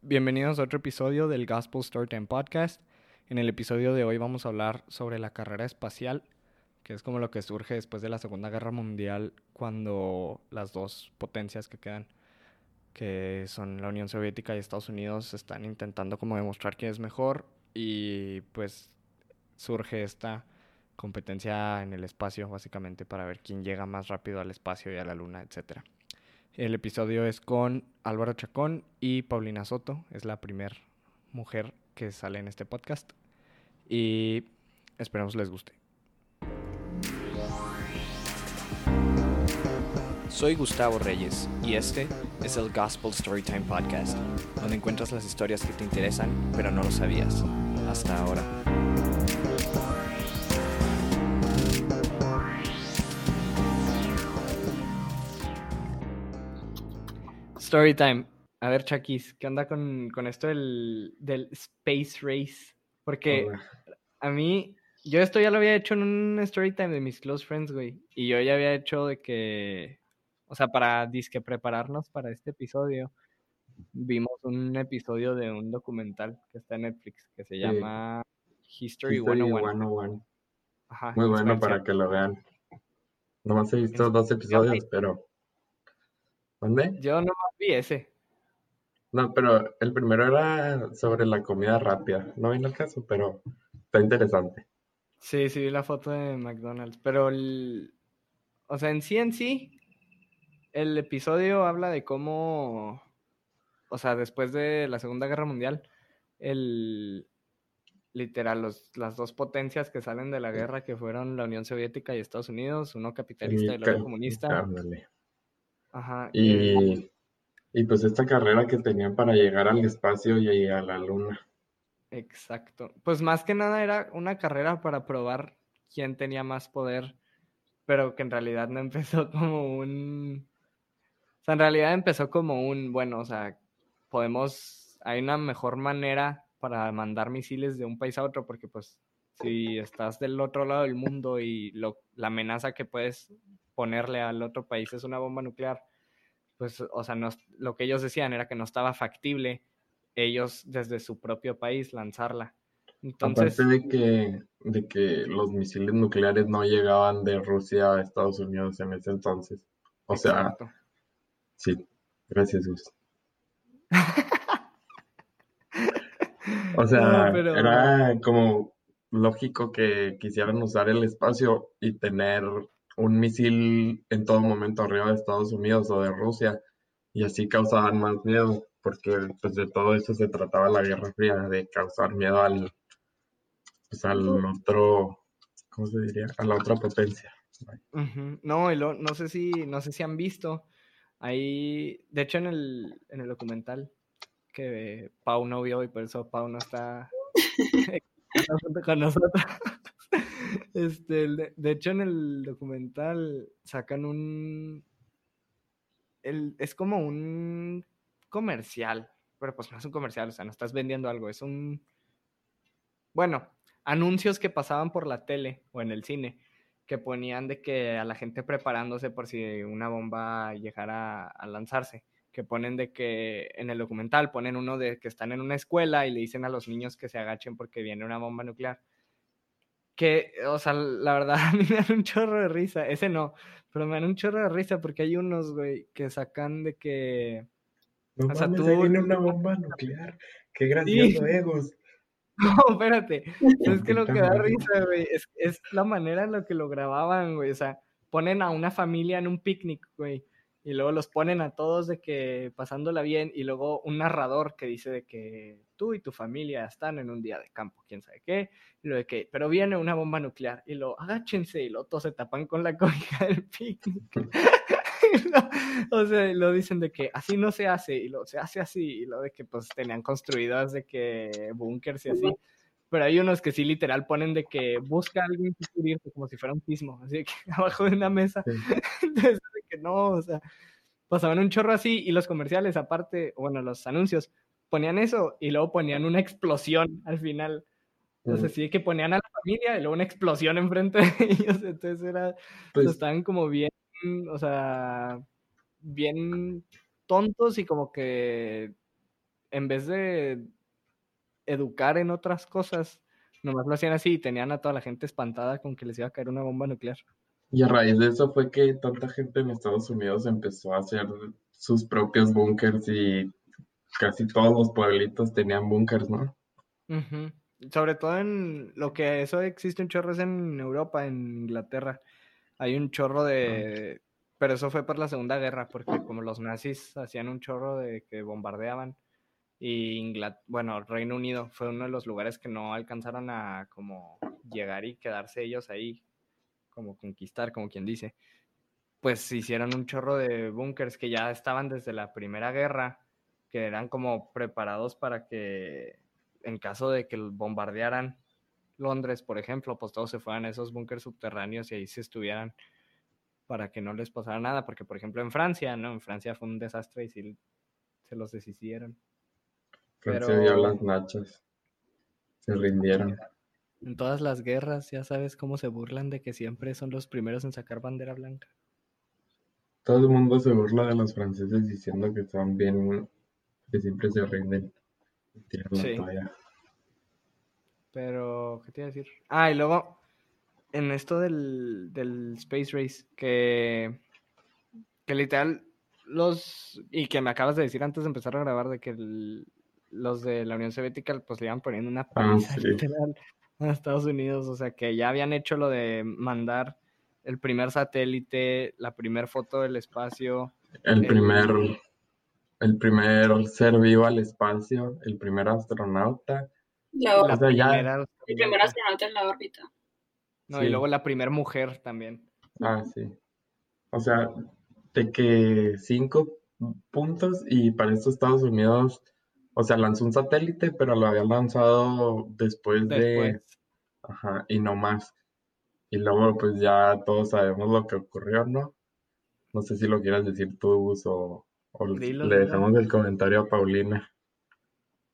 Bienvenidos a otro episodio del Gospel Storytime Podcast. En el episodio de hoy vamos a hablar sobre la carrera espacial, que es como lo que surge después de la Segunda Guerra Mundial, cuando las dos potencias que quedan, que son la Unión Soviética y Estados Unidos, están intentando como demostrar quién es mejor y pues surge esta competencia en el espacio, básicamente, para ver quién llega más rápido al espacio y a la luna, etcétera. El episodio es con Álvaro Chacón y Paulina Soto. Es la primera mujer que sale en este podcast. Y esperamos les guste. Soy Gustavo Reyes y este es el Gospel Storytime Podcast, donde encuentras las historias que te interesan pero no lo sabías hasta ahora. Storytime. A ver, Chakis, ¿qué onda con, con esto del, del, Space Race? Porque a mí, yo esto ya lo había hecho en un Storytime de mis close friends, güey. Y yo ya había hecho de que, o sea, para disque prepararnos para este episodio, vimos un episodio de un documental que está en Netflix que se llama History, History 101. Ajá, Muy bueno para que lo vean. Nomás he visto dos episodios, pero ¿Dónde? Yo no vi ese. No, pero el primero era sobre la comida rápida. No viene el caso, pero está interesante. Sí, sí vi la foto de McDonald's, pero el... O sea, en sí, en sí, el episodio habla de cómo, o sea, después de la Segunda Guerra Mundial, el, literal, los, las dos potencias que salen de la guerra, que fueron la Unión Soviética y Estados Unidos, uno capitalista y el otro comunista. Ajá. Y, y pues esta carrera que tenían para llegar al espacio y a la luna. Exacto. Pues más que nada era una carrera para probar quién tenía más poder, pero que en realidad no empezó como un... O sea, en realidad empezó como un, bueno, o sea, podemos, hay una mejor manera para mandar misiles de un país a otro, porque pues si estás del otro lado del mundo y lo, la amenaza que puedes ponerle al otro país es una bomba nuclear, pues, o sea, no, lo que ellos decían era que no estaba factible ellos desde su propio país lanzarla. Entonces, Aparte de que, de que los misiles nucleares no llegaban de Rusia a Estados Unidos en ese entonces. O sea, sí, gracias, Gus. o sea, era como lógico que quisieran usar el espacio y tener un misil en todo momento arriba de Estados Unidos o de Rusia y así causaban más miedo porque pues de todo eso se trataba la Guerra Fría, de causar miedo al, pues, al otro, ¿cómo se diría? A la otra potencia. No, no sé si, no sé si han visto, ahí, de hecho en el, en el documental que Pau no vio y por eso Pau no está con nosotros. Este, de, hecho, en el documental sacan un. El, es como un comercial, pero pues no es un comercial, o sea, no estás vendiendo algo, es un. Bueno, anuncios que pasaban por la tele o en el cine que ponían de que a la gente preparándose por si una bomba llegara a lanzarse que ponen de que en el documental ponen uno de que están en una escuela y le dicen a los niños que se agachen porque viene una bomba nuclear que, o sea, la verdad a mí me dan un chorro de risa. Ese no, pero me dan un chorro de risa porque hay unos, güey, que sacan de que... No o sea, tú... viene una bomba nuclear. Qué gracioso, egos. No, espérate. es que lo que da risa, güey, es, es la manera en la que lo grababan, güey. O sea, ponen a una familia en un picnic, güey y luego los ponen a todos de que pasándola bien y luego un narrador que dice de que tú y tu familia están en un día de campo, quién sabe qué, y lo de que, pero viene una bomba nuclear y lo agáchense y lo todos se tapan con la cobija del picnic. o sea, lo dicen de que así no se hace y lo se hace así y lo de que pues tenían construidas de que búnkers y así. Pero hay unos que sí literal ponen de que busca a alguien que como si fuera un sismo, así que abajo de una mesa. Entonces, que no, o sea, pasaban un chorro así y los comerciales aparte, bueno, los anuncios, ponían eso y luego ponían una explosión al final. Entonces sí que ponían a la familia y luego una explosión enfrente de ellos. Entonces era, pues, estaban como bien, o sea, bien tontos y como que en vez de educar en otras cosas, nomás lo hacían así y tenían a toda la gente espantada con que les iba a caer una bomba nuclear. Y a raíz de eso fue que tanta gente en Estados Unidos empezó a hacer sus propios búnkers y casi todos los pueblitos tenían búnkers, ¿no? Sobre todo en lo que eso existe un chorro es en Europa, en Inglaterra. Hay un chorro de... Pero eso fue por la Segunda Guerra, porque como los nazis hacían un chorro de que bombardeaban, y Inglaterra, bueno, Reino Unido fue uno de los lugares que no alcanzaron a como llegar y quedarse ellos ahí, como conquistar, como quien dice. Pues hicieron un chorro de búnkers que ya estaban desde la Primera Guerra, que eran como preparados para que en caso de que bombardearan Londres, por ejemplo, pues todos se fueran a esos búnkers subterráneos y ahí se estuvieran para que no les pasara nada, porque por ejemplo en Francia, ¿no? En Francia fue un desastre y sí se los deshicieron. Francia dio las nachas, se rindieron. En todas las guerras ya sabes cómo se burlan de que siempre son los primeros en sacar bandera blanca. Todo el mundo se burla de los franceses diciendo que son bien, que siempre se rinden. sí. Pero, ¿qué te iba a decir? Ah, y luego, en esto del, del Space Race, que, que literal, los, y que me acabas de decir antes de empezar a grabar, de que los de la Unión Soviética pues le iban poniendo una ah, paliza literal a Estados Unidos, o sea que ya habían hecho lo de mandar el primer satélite, la primera foto del espacio. El, primer, el primer ser vivo al espacio, el primer astronauta. La, primera, el primer astronauta en la órbita. No, y luego la primera mujer también. Ah, sí. O sea, de que cinco puntos y para estos Estados Unidos, o sea, lanzó un satélite, pero lo había lanzado después, de... Ajá, y no más. Y luego pues ya todos sabemos lo que ocurrió, ¿no? No sé si lo quieras decir tú o, o le dejamos el comentario a Paulina.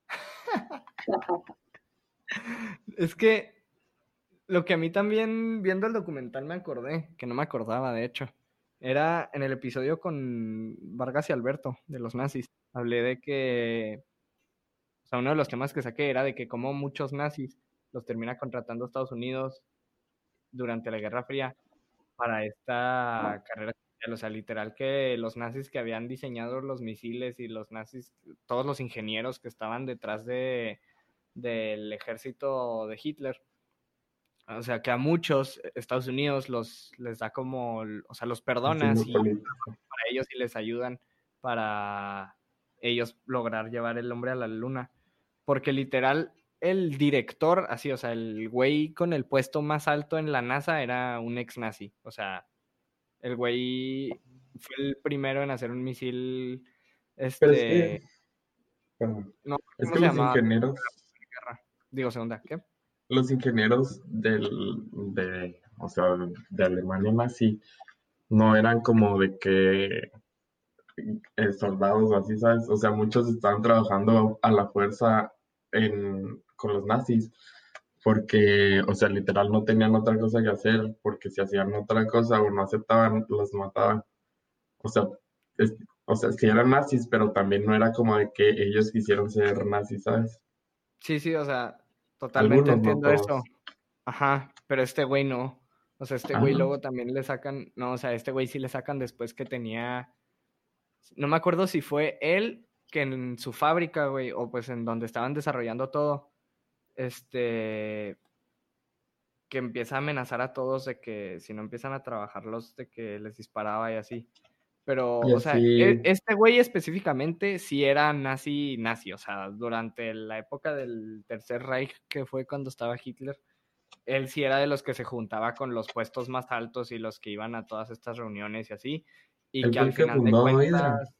es que lo que a mí también, viendo el documental, me acordé, que no me acordaba, de hecho, era en el episodio con Vargas y Alberto, de los nazis. Hablé de que, sea, uno de los temas que saqué era de que como muchos nazis los termina contratando Estados Unidos durante la Guerra Fría para esta carrera o sea, literal que los nazis que habían diseñado los misiles y los nazis, todos los ingenieros que estaban detrás de, del ejército de Hitler. O sea, que a muchos Estados Unidos los les da como, o sea, los perdonas y para ellos y les ayudan para ellos lograr llevar el hombre a la luna. Porque literal, el director, así, o sea, el güey con el puesto más alto en la NASA era un ex nazi. O sea, el güey fue el primero en hacer un misil. Este. no, es que los ingenieros digo segunda, ¿qué? Los ingenieros del, de, o sea, de Alemania nazi no eran como de que eh, soldados así, ¿sabes? O sea, muchos estaban trabajando a la fuerza en, con los nazis porque, o sea, literal no tenían otra cosa que hacer, porque si hacían otra cosa o no aceptaban, los mataban. O sea, o sea, sí eran nazis, pero también no era como de que ellos quisieron ser nazis, ¿sabes? Sí, sí, o sea, Totalmente entiendo eso. Ajá, pero este güey no. O sea, este güey luego también le sacan, no, o sea, este güey sí le sacan después que tenía, no me acuerdo si fue él que en su fábrica, güey, o pues en donde estaban desarrollando todo, este, que empieza a amenazar a todos de que si no empiezan a trabajarlos, de que les disparaba y así. Pero, o sea, e, este güey específicamente sí era nazi, nazi, o sea, durante la época del Tercer Reich, que fue cuando estaba Hitler, él sí era de los que se juntaba con los puestos más altos y los que iban a todas estas reuniones y así. Y que al final de cuentas.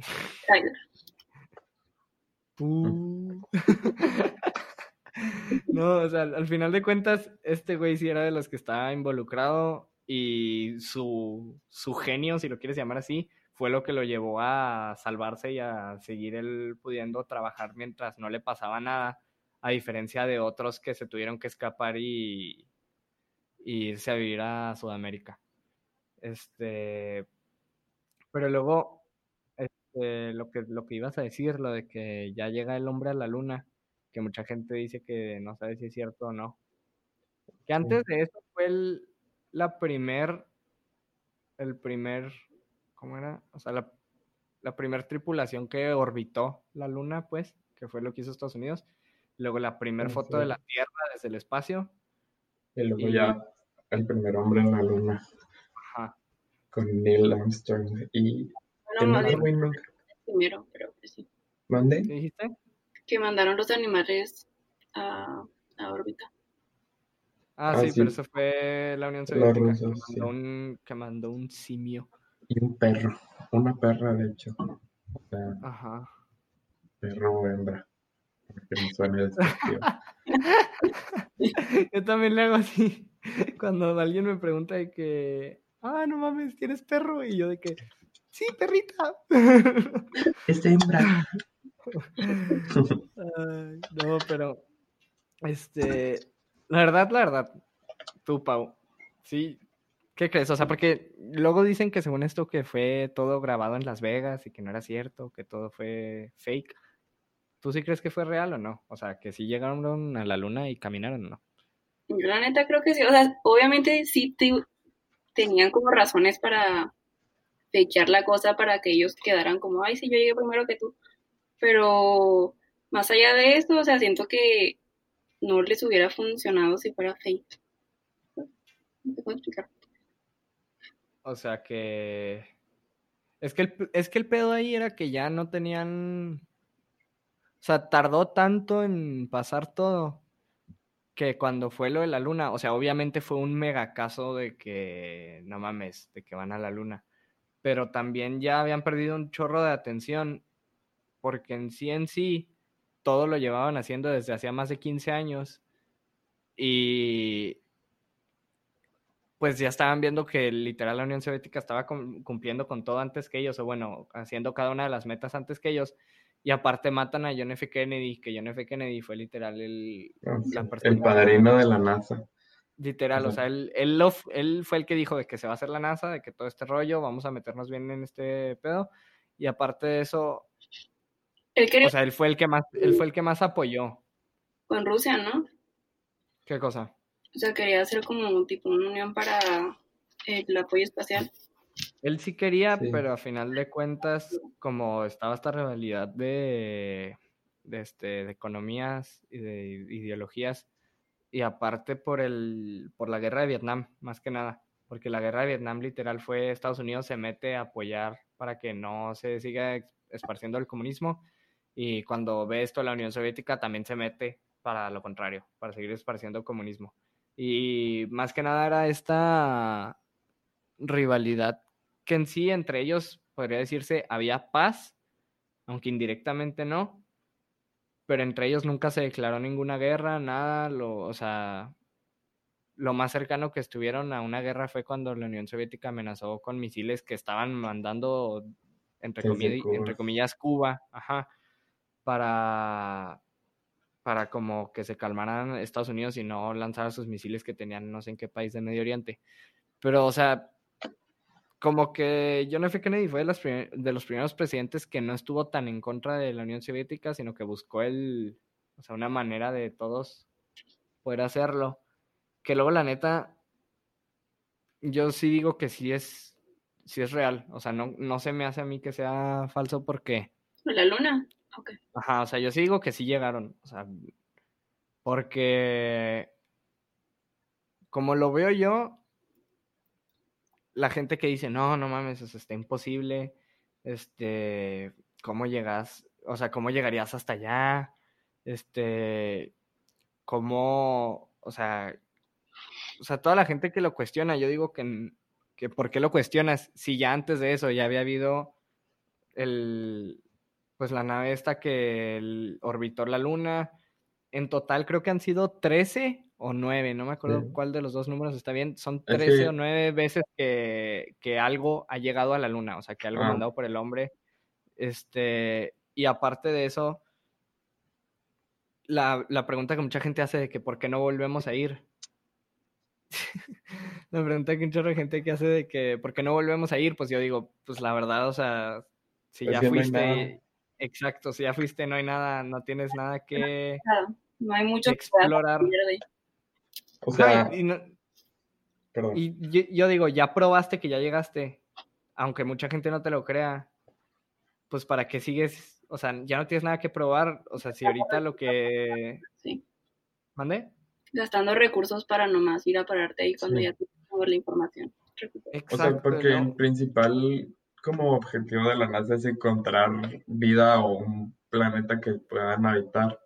no, o sea, al final de cuentas, este güey sí era de los que estaba involucrado y su, su genio, si lo quieres llamar así, fue lo que lo llevó a salvarse y a seguir él pudiendo trabajar mientras no le pasaba nada, a diferencia de otros que se tuvieron que escapar y, irse a vivir a Sudamérica. Este, pero luego, este, lo, que, lo que ibas a decir, lo de que ya llega el hombre a la luna, que mucha gente dice que no sabe si es cierto o no. Que antes de eso fue el, la primer, el primer, ¿cómo era? O sea, la, la primer tripulación que orbitó la luna, pues, que fue lo que hizo Estados Unidos. Luego la primera foto de la Tierra desde el espacio. Y luego ya el primer hombre en la luna. Ajá. Con Neil Armstrong y... Bueno, primero, pero pues sí. ¿Mande? ¿Qué dijiste? Que mandaron los animales a, a órbita. Ah, ah sí, pero eso fue la Unión Soviética, que, mandó un, que mandó un simio. Y un perro, una perra de hecho. Ajá. Perro o hembra. Porque me suena Yo también le hago así. Cuando alguien me pregunta de que, ah, no mames, ¿tienes perro? Y yo de que, sí, perrita. Es hembra. no, pero, este, la verdad, la verdad, tú, Pau, sí, ¿qué crees? O sea, porque luego dicen que según esto que fue todo grabado en Las Vegas y que no era cierto, que todo fue fake. ¿Tú sí crees que fue real o no? O sea, que sí llegaron a la luna y caminaron o no. Yo la neta creo que sí. O sea, obviamente sí tenían como razones para fakear la cosa para que ellos quedaran como, ay, sí, yo llegué primero que tú. Pero más allá de eso, o sea, siento que no les hubiera funcionado si fuera fake. No te puedo explicar. O sea que... Es que, el, es que el pedo ahí era que ya no tenían o sea, tardó tanto en pasar todo que cuando fue lo de la luna, o sea, obviamente fue un mega caso de que, no mames, de que van a la luna, pero también ya habían perdido un chorro de atención porque en sí en sí todo lo llevaban haciendo desde hacía más de 15 años y pues ya estaban viendo que literal la Unión Soviética estaba cumpliendo con todo antes que ellos, o bueno, haciendo cada una de las metas antes que ellos, y aparte matan a John F. Kennedy, que John F. Kennedy fue literal el, ah, el padrino de la NASA. Literal, o sea, él, él, fue el que dijo de que se va a hacer la NASA, de que todo este rollo, vamos a meternos bien en este pedo. Y aparte de eso, o sea, él fue el que más, él fue el que más apoyó. Con Rusia, ¿no? ¿Qué cosa? O sea, quería hacer como tipo una unión para el apoyo espacial. Él sí quería, pero a final de cuentas, como estaba esta rivalidad de, de, este, de economías y de ideologías, y aparte por, el, por la guerra de Vietnam, más que nada, porque la guerra de Vietnam literal fue Estados Unidos se mete a apoyar para que no se siga esparciendo el comunismo, y cuando ve esto la Unión Soviética también se mete para lo contrario, para seguir esparciendo el comunismo. Y más que nada era esta rivalidad que en sí entre ellos podría decirse había paz, aunque indirectamente no, pero entre ellos nunca se declaró ninguna guerra, nada, lo, o sea, lo más cercano que estuvieron a una guerra fue cuando la Unión Soviética amenazó con misiles que estaban mandando, entre, comillas, Cuba. entre comillas, Cuba, ajá, para, para como que se calmaran Estados Unidos y no lanzara sus misiles que tenían no sé en qué país de Medio Oriente. Pero, o sea, como que John F. Kennedy fue de, los primeros presidentes que no estuvo tan en contra de la Unión Soviética, sino que buscó el, o sea, una manera de todos poder hacerlo. Que luego, la neta, yo sí digo que sí es, sí es real. O sea, no, no se me hace a mí que sea falso porque... La luna, ok. Ajá, o sea, yo sí digo que sí llegaron. O sea, porque como lo veo yo, la gente que dice, no, no mames, eso está imposible, este, ¿cómo llegas? O sea, ¿cómo llegarías hasta allá? Este, ¿cómo, o sea, o sea, toda la gente que lo cuestiona, yo digo que, que ¿por qué lo cuestionas? Si ya antes de eso ya había habido el, pues la nave esta que orbitó la luna, en total creo que han sido 13 o nueve, no me acuerdo cuál de los dos números está bien, son trece o nueve veces que, algo ha llegado a la luna, o sea, que algo ah. mandado por el hombre. Este, y aparte de eso, la, pregunta que mucha gente hace de que por qué no volvemos a ir. la pregunta que mucha gente que hace de que por qué no volvemos a ir, pues yo digo, pues la verdad, o sea, Si ya fuiste, exacto, si ya fuiste, no hay nada, no tienes nada que... No hay mucho que explorar. O sea... y yo digo, ya probaste que ya llegaste, aunque mucha gente no te lo crea, pues para qué sigues, o sea, ya no tienes nada que probar, o sea, si ahorita lo que... Sí. ¿Mande? Gastando recursos para nomás ir a pararte ahí cuando ya tienes la información. Exacto, o sea, porque el principal como objetivo de la NASA es encontrar vida o un planeta que puedan habitar.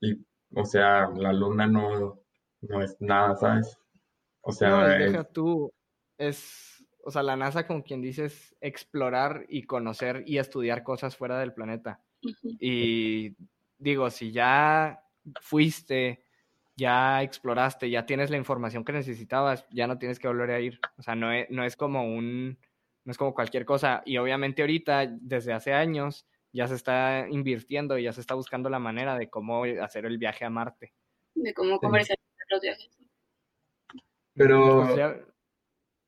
Y, o sea, la luna no, no es nada, ¿sabes? O sea, no, deja tú, es o sea, la NASA, como quien dice, es explorar y conocer y estudiar cosas fuera del planeta. Y digo, si ya fuiste, ya exploraste, ya tienes la información que necesitabas, ya no tienes que volver a ir. O sea, no es, no es como un, no es como cualquier cosa. Y obviamente ahorita, desde hace años, ya se está invirtiendo y ya se está buscando la manera de cómo hacer el viaje a Marte. De cómo comercializar los viajes. Pero...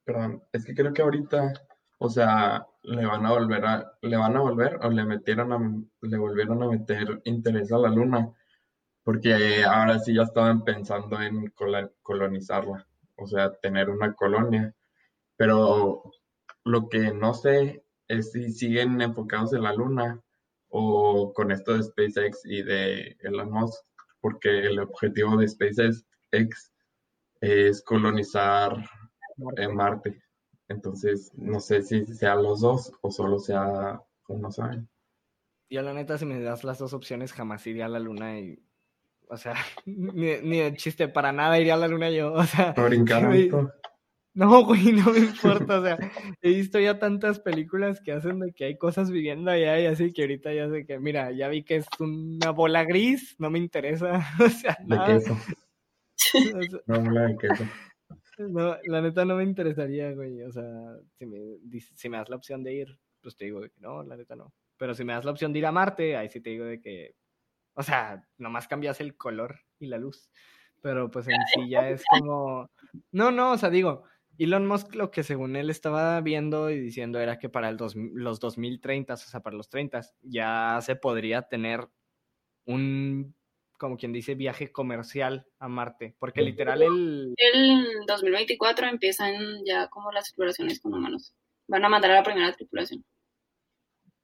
Perdón, es que creo que ahorita, o sea, le van a volver a, le van a volver o le metieron a, le volvieron a meter interés a la luna, porque ahora sí ya estaban pensando en colonizarla, o sea, tener una colonia, pero lo que no sé es si siguen enfocados en la luna o con esto de SpaceX y de Elon Musk, porque el objetivo de SpaceX es colonizar en Marte. Entonces, no sé si sea los dos o solo sea uno, ¿saben? Yo la neta, si me das las dos opciones, jamás iría a la luna y... O sea, ni, ni de chiste, para nada iría a la luna yo, o sea... No, güey, no me importa, o sea, he visto ya tantas películas que hacen de que hay cosas viviendo allá y así que ahorita ya sé que, mira, ya vi que es una bola gris, no me interesa, o sea, nada. De queso. No. No, la neta no me interesaría, güey. O sea, si me, si me das la opción de ir, pues te digo que no, la neta no. Pero si me das la opción de ir a Marte, ahí sí te digo de que, o sea, nomás cambias el color y la luz. Pero pues en sí ya es como, no, no, o sea, digo, Elon Musk lo que según él estaba viendo y diciendo era que para el dos, los 2030, o sea, para los 30, ya se podría tener un como quien dice, viaje comercial a Marte, porque literal el... El 2024 empiezan ya como las exploraciones con humanos. Van a mandar a la primera tripulación.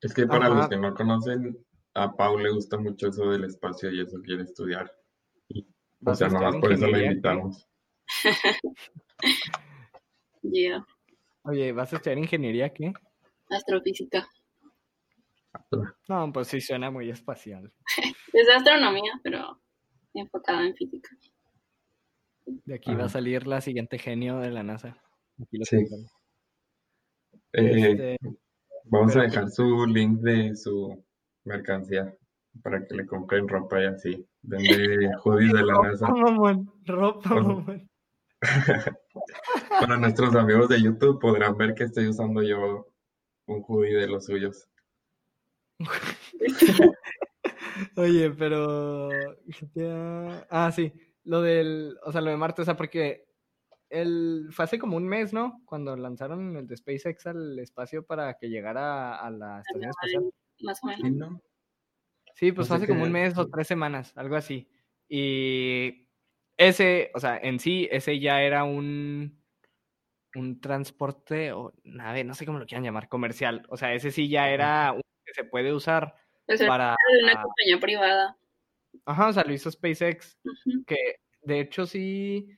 Es que para los que no conocen, a Pau le gusta mucho eso del espacio y eso quiere estudiar. o sea, nomás por eso le invitamos. yeah. Oye, ¿vas a estudiar ingeniería qué? Astrofísica. No, pues sí suena muy espacial. es de astronomía, pero enfocada en física. De aquí va a salir la siguiente genio de la NASA. sí. Eh, este, vamos a dejar su link de su mercancía para que le compren ropa y así. Vende hoodies de la NASA. ropa, mamón. para nuestros amigos de YouTube podrán ver que estoy usando yo un hoodie de los suyos. Oye, pero. Ah, sí. Lo del. O sea, lo de Marte, o sea, porque. El, fue hace como un mes, ¿no? Cuando lanzaron el de SpaceX al espacio para que llegara a la estación espacial. Más o menos. Sí, pues fue hace como un mes o tres semanas, algo así. Y ese, o sea, en sí, ese ya era un, un transporte o nave, no sé cómo lo quieran llamar, comercial. O sea, ese sí ya era un que se puede usar para... De una compañía privada. Ajá, o sea, lo hizo SpaceX, que de hecho sí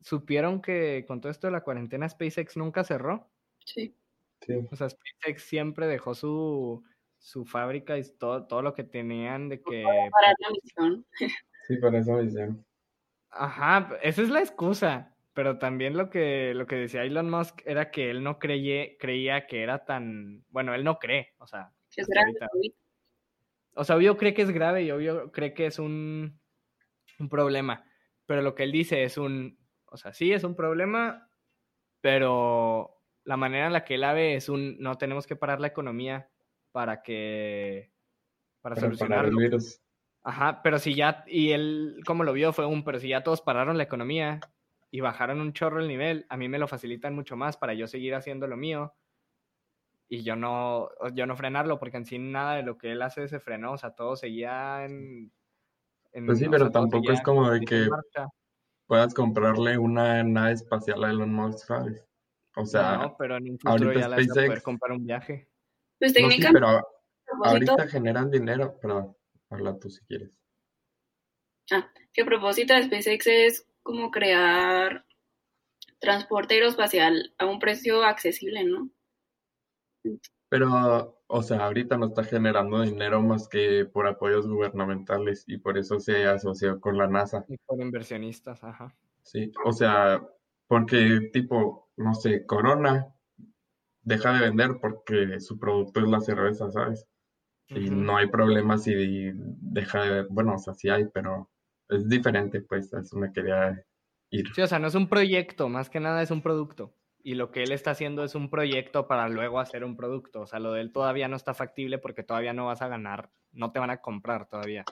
supieron que con todo esto de la cuarentena SpaceX nunca cerró. Sí. O sea, SpaceX siempre dejó su, su fábrica y todo, todo lo que tenían de que... Para la misión. Sí, para esa misión. Ajá, esa es la excusa. Pero también lo que, lo que decía Elon Musk era que él no creye, creía que era tan... Bueno, él no cree, o sea... Es grave. O sea, obvio cree que es grave y obvio cree que es un, un problema. Pero lo que él dice es un... O sea, sí es un problema, pero la manera en la que él la ve es un... No tenemos que parar la economía para que... Para, solucionarlo. Ajá, pero si ya... Y él, como lo vio, fue un... Pero si ya todos pararon la economía y bajaron un chorro el nivel, a mí me lo facilitan mucho más para yo seguir haciendo lo mío y yo no, yo no frenarlo, porque en sí nada de lo que él hace se frenó, o sea, todo seguía en... pues sí, pero tampoco es como de que puedas comprarle una nave espacial a Elon Musk, ¿sabes? O sea, no, pero en un futuro ya SpaceX, poder comprar un viaje. Pues técnicamente... pero ahorita generan dinero, pero habla tú si quieres. Ah, que a propósito de SpaceX es como crear transporte aeroespacial a un precio accesible, ¿no? Pero, o sea, ahorita no está generando dinero más que por apoyos gubernamentales y por eso se asoció con la NASA. Y por inversionistas, ajá. Sí, o sea, porque tipo, no sé, Corona deja de vender porque su producto es la cerveza, ¿sabes? Y no hay problema si deja de, bueno, o sea, sí hay, pero es diferente, pues, eso me quería ir. Sí, o sea, no es un proyecto, más que nada es un producto y lo que él está haciendo es un proyecto para luego hacer un producto. O sea, lo de él todavía no está factible porque todavía no vas a ganar, no te van a comprar todavía.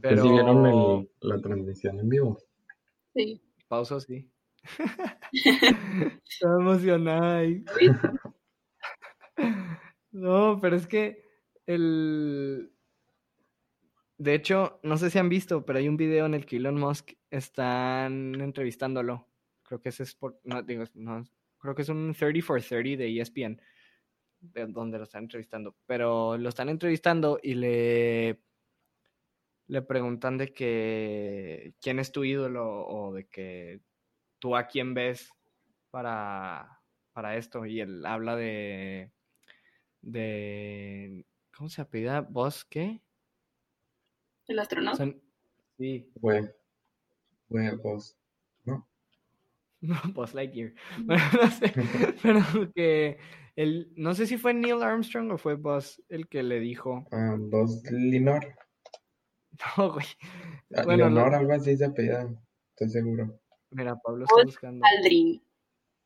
Pero... si vieron la transmisión en vivo? Sí. Pauso, sí. Estaba emocionada ahí. no, pero es que el... De hecho, no sé si han visto, pero hay un video en el que Elon Musk están entrevistándolo creo que ese es por, no, digo, no, creo que es un 30 for 30 de ESPN, de donde lo están entrevistando, pero lo están entrevistando y le, le preguntan de que quién es tu ídolo o de que tú a quién ves para, para esto y él habla de, de, ¿cómo se apellida? ¿Vos qué? ¿El astronauta? sí. Bueno, bueno, vos. No, Buzz Lightyear. Bueno, no sé, pero que el, no sé si fue Neil Armstrong o fue Buzz el que le dijo. Uh, Buzz Linor. No, güey. Ah, bueno, Leonor, algo así se apellida, estoy seguro. Mira, Pablo está buscando. Aldrin.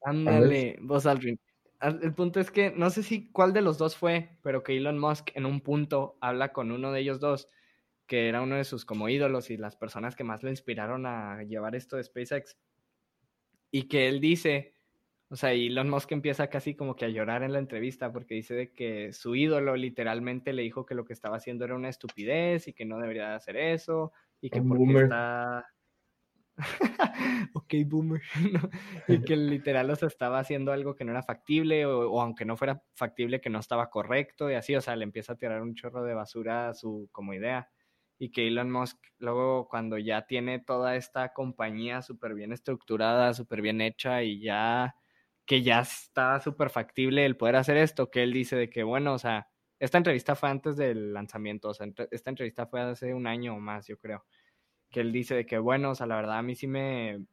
Ándale, Buzz Aldrin. El punto es que no sé si cuál de los dos fue, pero que Elon Musk en un punto habla con uno de ellos dos, que era uno de sus como ídolos y las personas que más le inspiraron a llevar esto de SpaceX y que él dice, o sea, y Elon Musk empieza casi como que a llorar en la entrevista porque dice de que su ídolo literalmente le dijo que lo que estaba haciendo era una estupidez y que no debería hacer eso y que porque está... ok, boomer. y que literal o sea, estaba haciendo algo que no era factible o, o, aunque no fuera factible que no estaba correcto y así, o sea, le empieza a tirar un chorro de basura a su como idea y que Elon Musk luego cuando ya tiene toda esta compañía súper bien estructurada, súper bien hecha y ya que ya está súper factible el poder hacer esto, que él dice de que bueno, o sea, esta entrevista fue antes del lanzamiento, o sea, esta entrevista fue hace un año o más, yo creo, que él dice de que bueno, o sea, la verdad a mí sí me,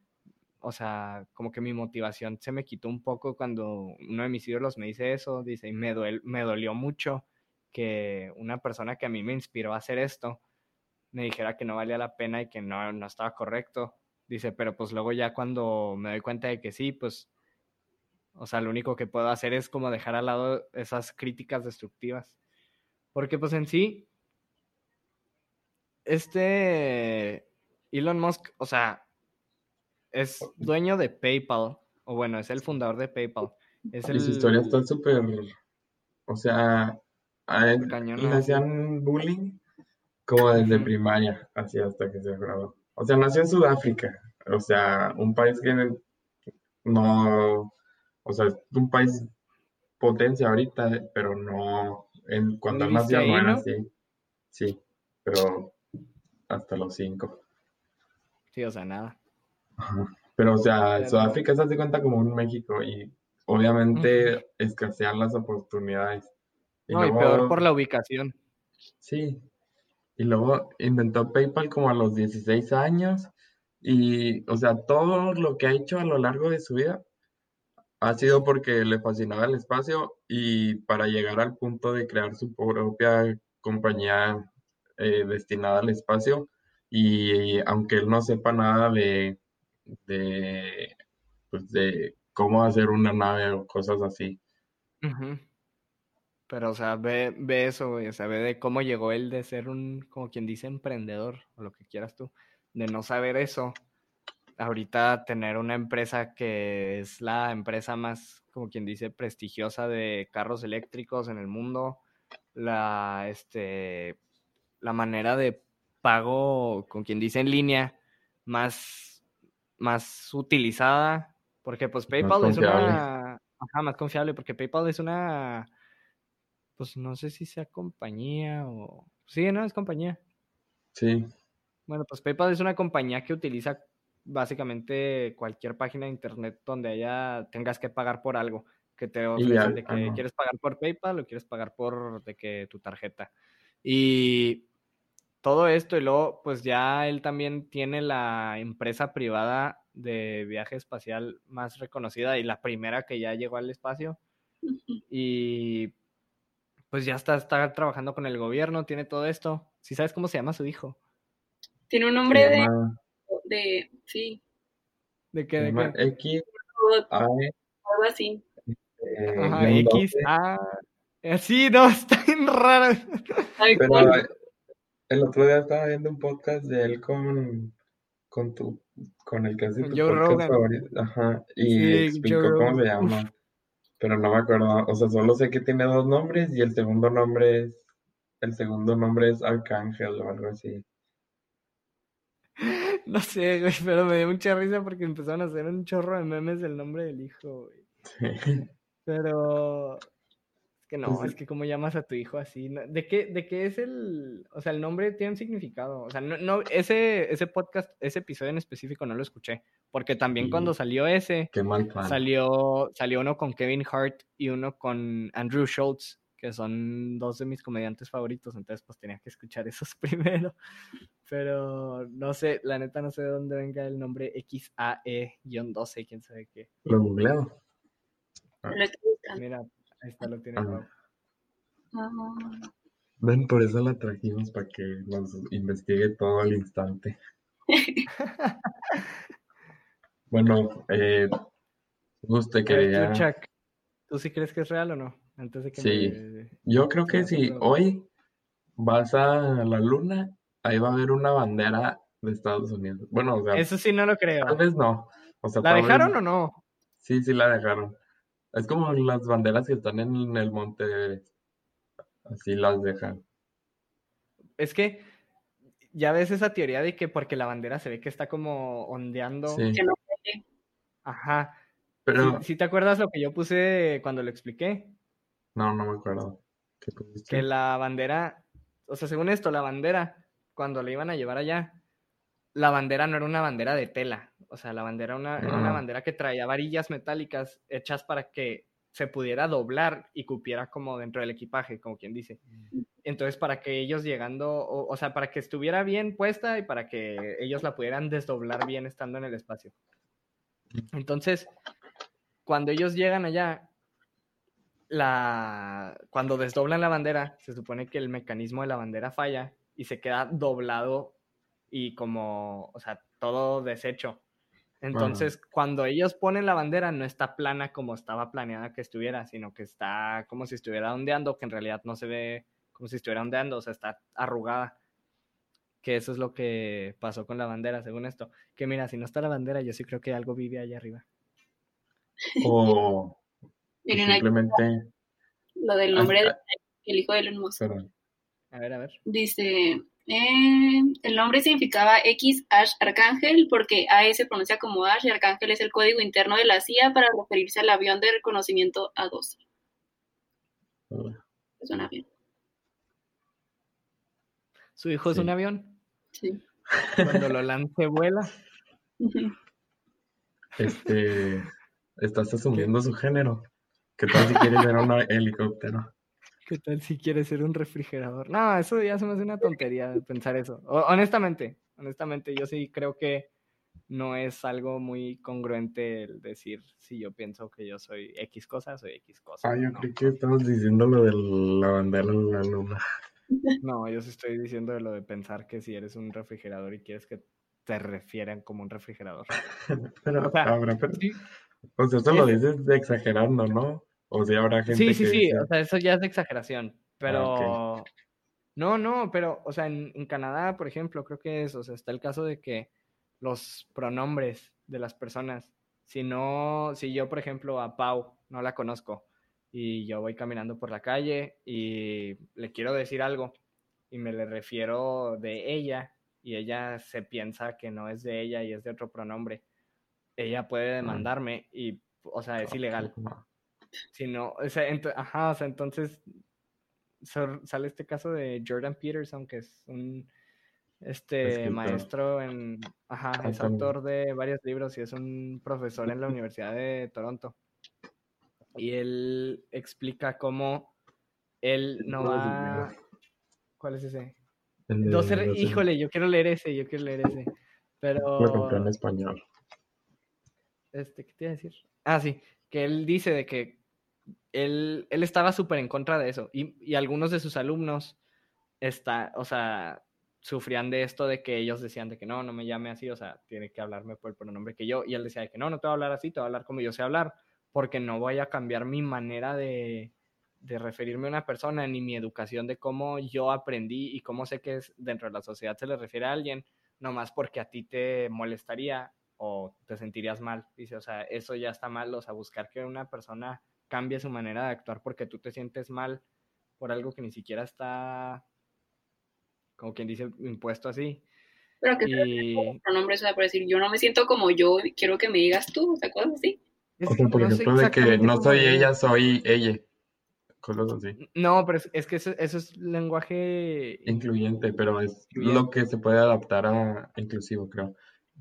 o sea, como que mi motivación se me quitó un poco cuando uno de mis ídolos me dice eso, dice, y me, me dolió mucho que una persona que a mí me inspiró a hacer esto, me dijera que no valía la pena y que no, no estaba correcto. Dice, pero pues luego ya cuando me doy cuenta de que sí, pues, o sea, lo único que puedo hacer es como dejar al lado esas críticas destructivas. Porque pues en sí, este Elon Musk, o sea, es dueño de PayPal, o bueno, es el fundador de PayPal. Es el... su historia está súper, o sea, a él le hacían bullying como desde primaria, así hasta que se graduó. O sea, nació en Sudáfrica, o sea, un país que no, o sea, es un país potencia ahorita, pero no, en, cuando nació no era así. Sí, pero hasta los cinco. Sí, o sea, nada. Pero, o sea, Sudáfrica se hace cuenta como un México y obviamente escasean las oportunidades. no, y peor por la ubicación. Sí, y luego inventó PayPal como a los 16 años. Y, o sea, todo lo que ha hecho a lo largo de su vida ha sido porque le fascinaba el espacio y para llegar al punto de crear su propia compañía eh, destinada al espacio. Y, aunque él no sepa nada de, de, pues de cómo hacer una nave o cosas así. Pero, o sea, ve, ve eso, güey. O sea, ve de cómo llegó él de ser un, como quien dice, emprendedor, o lo que quieras tú, de no saber eso. Ahorita tener una empresa que es la empresa más como quien dice, prestigiosa de carros eléctricos en el mundo. La, este, la manera de pago, con quien dice en línea, más, más utilizada. Porque pues PayPal es una... Ajá, más confiable, porque PayPal es una... Pues no sé si sea compañía o... Sí, no, es compañía. Sí. Bueno, pues PayPal es una compañía que utiliza básicamente cualquier página de internet donde haya tengas que pagar por algo que te ofrecen de que quieres pagar por PayPal o quieres pagar por de que tu tarjeta. Y todo esto y luego pues ya él también tiene la empresa privada de viaje espacial más reconocida y la primera que ya llegó al espacio. Y pues ya está, está trabajando con el gobierno, tiene todo esto. Si sabes cómo se llama su hijo. Tiene un nombre de de, sí. ¿De qué? De qué? X, A, algo así. Este, Ajá, X, A. Sí, no, está bien raro. Pero el otro día estaba viendo un podcast de él con, con tu, con el que hace tu Joe podcast Rogan. favorito. Ajá, y explicó cómo se llama. Pero no me acuerdo, o sea, solo sé que tiene dos nombres y el segundo nombre es, el segundo nombre es Arcángel o algo así. No sé, güey, pero me dio mucha risa porque empezaron a hacer un chorro de memes del nombre del hijo, güey. Pero es que no, es que como llamas a tu hijo así, ¿de qué, de qué es el, o sea, el nombre tiene un significado, o sea, no, no, ese, ese podcast, ese episodio en específico no lo escuché, porque también cuando salió ese, salió, salió uno con Kevin Hart y uno con Andrew Schultz, que son dos de mis comediantes favoritos, entonces pues tenía que escuchar esos primero. Pero no sé, la neta no sé de dónde venga el nombre XAE-12, quién sabe qué. Lo googleo. Ah. Mira, ahí está, lo tiene. Ah. Ah. Ven, por eso la trajimos, para que nos investigue todo al instante. bueno, eh, usted quería... ¿Tú sí crees que es real o no? Antes de que sí, yo creo que si hoy vas a la luna, ahí va a haber una bandera de Estados Unidos. Bueno, o sea, eso sí no lo creo. Tal vez no. ¿La dejaron o no? Sí, sí la dejaron. Es como las banderas que están en el monte, así las dejan. Es que ya ves esa teoría de que porque la bandera se ve que está como ondeando. Sí. Ajá. Pero... ¿Sí, te acuerdas lo que yo puse cuando lo expliqué? No, no me acuerdo. que la bandera, o sea, según esto, la bandera, cuando la iban a llevar allá, la bandera no era una bandera de tela. O sea, la bandera una, era una bandera que traía varillas metálicas hechas para que se pudiera doblar y cupiera como dentro del equipaje, como quien dice. Entonces, para que ellos llegando, o, o, sea, para que estuviera bien puesta y para que ellos la pudieran desdoblar bien estando en el espacio. Entonces, cuando ellos llegan allá, la, cuando desdoblan la bandera, se supone que el mecanismo de la bandera falla y se queda doblado y como, o sea, todo deshecho. Entonces, cuando ellos ponen la bandera, no está plana como estaba planeada que estuviera, sino que está como si estuviera ondeando, que en realidad no se ve como si estuviera ondeando, o sea, está arrugada. Que eso es lo que pasó con la bandera, según esto. Que mira, si no está la bandera, yo sí creo que algo vive allá arriba. O simplemente... Lo del nombre del hijo de Elon Musk. A ver, a ver. Dice, eh, el nombre significaba X Ash Arcángel porque A se pronuncia como Ash y Arcángel es el código interno de la CIA para referirse al avión de reconocimiento A12. Es un avión. ¿Su hijo es un avión? Sí. Cuando lo lance vuela. Este, estás asumiendo su género. ¿Qué tal si quieres ver un helicóptero? ¿Qué tal si quieres ser un refrigerador? No, eso ya se me hace una tontería pensar eso. honestamente, honestamente, yo sí creo que no es algo muy congruente el decir si yo pienso que yo soy X cosa, soy X cosa. Ah, yo creo que estamos diciendo lo de la bandera en la luna. No, yo sí estoy diciendo de lo de pensar que si eres un refrigerador y quieres que te refieran como un refrigerador. pero, o sea, pero, o sea, eso lo dices exagerando, ¿no? O sea, habrá gente Sí, sí, sí, o sea, eso ya es de exageración, pero... Ah, no, no, pero, o sea, en, Canadá, por ejemplo, creo que es, o sea, está el caso de que los pronombres de las personas, si no, si yo, por ejemplo, a Pau no la conozco. Y yo voy caminando por la calle y le quiero decir algo y me le refiero de ella y ella se piensa que no es de ella y es de otro pronombre. Ella puede demandarme y, o sea, es ilegal. Si no, o sea, ajá, o sea, entonces sale este caso de Jordan Peterson, que es un este maestro en, ajá, es autor de varios libros y es un profesor en la Universidad de Toronto. Y él explica cómo él no va... ¿Cuál es ese? Híjole, yo quiero leer ese, yo quiero leer ese. Pero... Lo compré en español. Este, ¿qué te iba a decir? Ah, sí, que él dice de que él, él estaba súper en contra de eso y, y algunos de sus alumnos está, o sea, sufrían de esto de que ellos decían de que no, no me llame así, o sea, tiene que hablarme por el pronombre que yo, y él decía de que no, no te voy a hablar así, te voy a hablar como yo sé hablar, porque no voy a cambiar mi manera de, de referirme a una persona, ni mi educación de cómo yo aprendí y cómo sé que dentro de la sociedad se le refiere a alguien, nomás porque a ti te molestaría o te sentirías mal. Dice, o sea, eso ya está mal, o sea, buscar que una persona cambie su manera de actuar porque tú te sientes mal por algo que ni siquiera está como quien dice, impuesto así. Pero que y... pronombres, o sea, por decir, yo no me siento como yo, quiero que me digas tú, o sea, cosas así. o sea, por ejemplo, de que no soy ella, soy ella. Cosas así. No, pero es, que eso, es lenguaje... Incluyente, pero es lo que se puede adaptar a inclusivo, creo.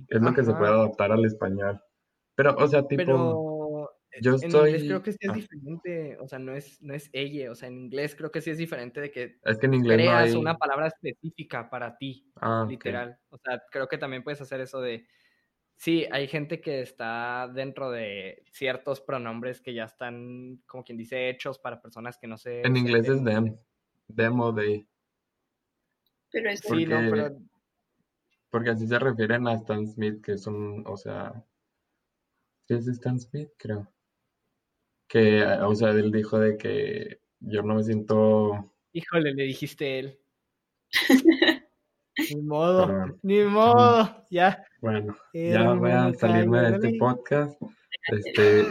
Es lo que se puede adaptar al español. Pero, o sea, tipo... Yo en inglés creo que sí es ah. diferente, o sea, no es, no es ella, o sea, en inglés creo que sí es diferente de que, es que en inglés creas una palabra específica para ti, ah, literal. O sea, creo que también puedes hacer eso de, sí, hay gente que está dentro de ciertos pronombres que ya están, como quien dice, hechos para personas que no se... En inglés es them, them o they. Pero es... Porque, sí, no, pero... Porque así se refieren a Stan Smith, que es un, o sea... ¿Qué es Stan Smith? Creo que, o sea, él dijo de que yo no me siento... Híjole, le dijiste él. ni modo, ni modo, ya. Bueno, ya voy a salirme de este podcast. Este,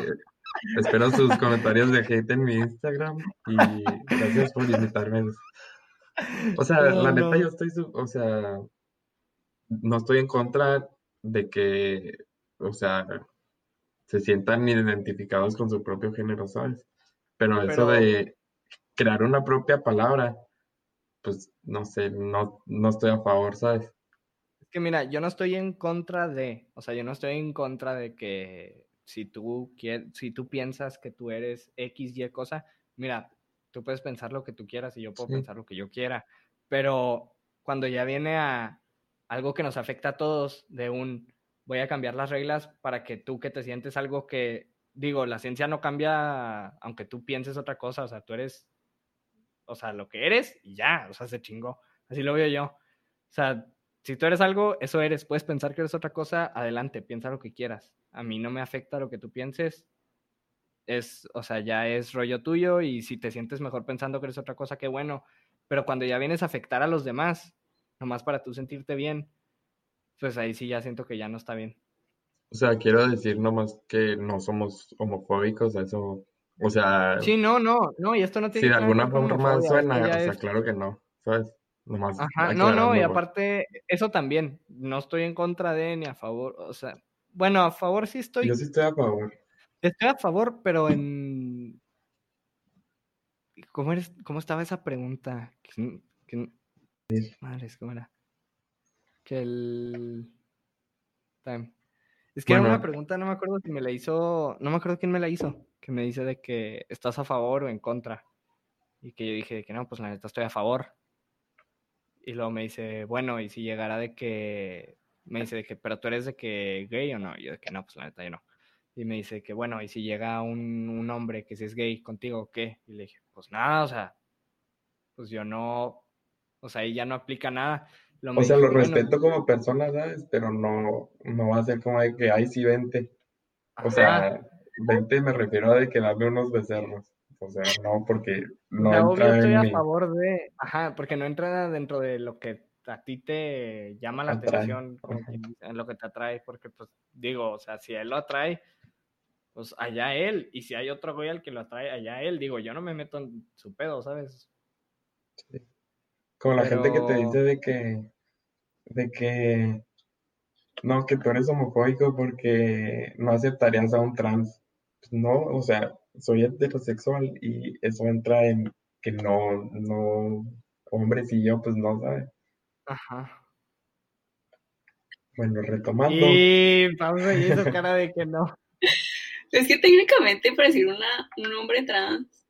espero sus comentarios de hate en mi Instagram y gracias por invitarme. O sea, la neta yo estoy, o sea, no estoy en contra de que, o sea, se sientan identificados con su propio género, ¿sabes? Pero, eso de crear una propia palabra, pues no sé, no, no estoy a favor, ¿sabes? Es que mira, yo no estoy en contra de, o sea, yo no estoy en contra de que si tú, quieres, si tú piensas que tú eres X, Y cosa, mira, tú puedes pensar lo que tú quieras y yo puedo pensar lo que yo quiera, pero cuando ya viene a algo que nos afecta a todos, de un, voy a cambiar las reglas para que tú que te sientes algo que, digo, la ciencia no cambia aunque tú pienses otra cosa, o sea, tú eres, o sea, lo que eres y ya, o sea, se chingó, así lo veo yo. O sea, si tú eres algo, eso eres, puedes pensar que eres otra cosa, adelante, piensa lo que quieras. A mí no me afecta lo que tú pienses, es, o sea, ya es rollo tuyo y si te sientes mejor pensando que eres otra cosa, qué bueno. Pero cuando ya vienes a afectar a los demás, nomás para tú sentirte bien, pues ahí sí ya siento que ya no está bien. O sea, quiero decir nomás que no somos homofóbicos, eso, o sea... Sí, no, no, no, y esto no tiene... Si de alguna forma suena, o sea, claro que no, ¿sabes? Nomás Ajá, no, no, y aparte, eso también, no estoy en contra de ni a favor, o sea, bueno, a favor sí estoy... Yo sí estoy a favor. Estoy a favor, pero en... ¿Cómo, eres, cómo estaba esa pregunta? Madre, ¿cómo era? Que el... Es que era una pregunta, no me acuerdo si me la hizo, no me acuerdo quién me la hizo, que me dice de que estás a favor o en contra. Y que yo dije que no, pues la neta estoy a favor. Y luego me dice, bueno, y si llegara de que, me dice de que, pero tú eres de que gay o no. Y yo de que no, pues la neta yo no. Y me dice que, bueno, y si llega un, un hombre que si es gay contigo, ¿qué? Y le dije, pues nada, o sea, pues yo no, o sea, ahí ya no aplica nada o sea, lo respeto como persona, ¿sabes? Pero no, no va a ser como de que, ay, sí, vente. O sea, vente me refiero a de que dame unos becerros. O sea, no, porque no entra yo estoy a favor de, ajá, porque no entra dentro de lo que a ti te llama la atención, en lo que te atrae, porque pues digo, o sea, si él lo atrae, pues allá él. Y si hay otro güey al que lo atrae, allá él. Digo, yo no me meto en su pedo, ¿sabes? Como la gente que te dice de que, de que, no, que tú eres homofóbico porque no aceptarías a un trans. Pues no, o sea, soy heterosexual y eso entra en que no, no, hombres y yo, pues no, ¿sabes? Ajá. Bueno, retomando. Y pausa y eso cara de que no. Es que técnicamente para decir una, un hombre trans,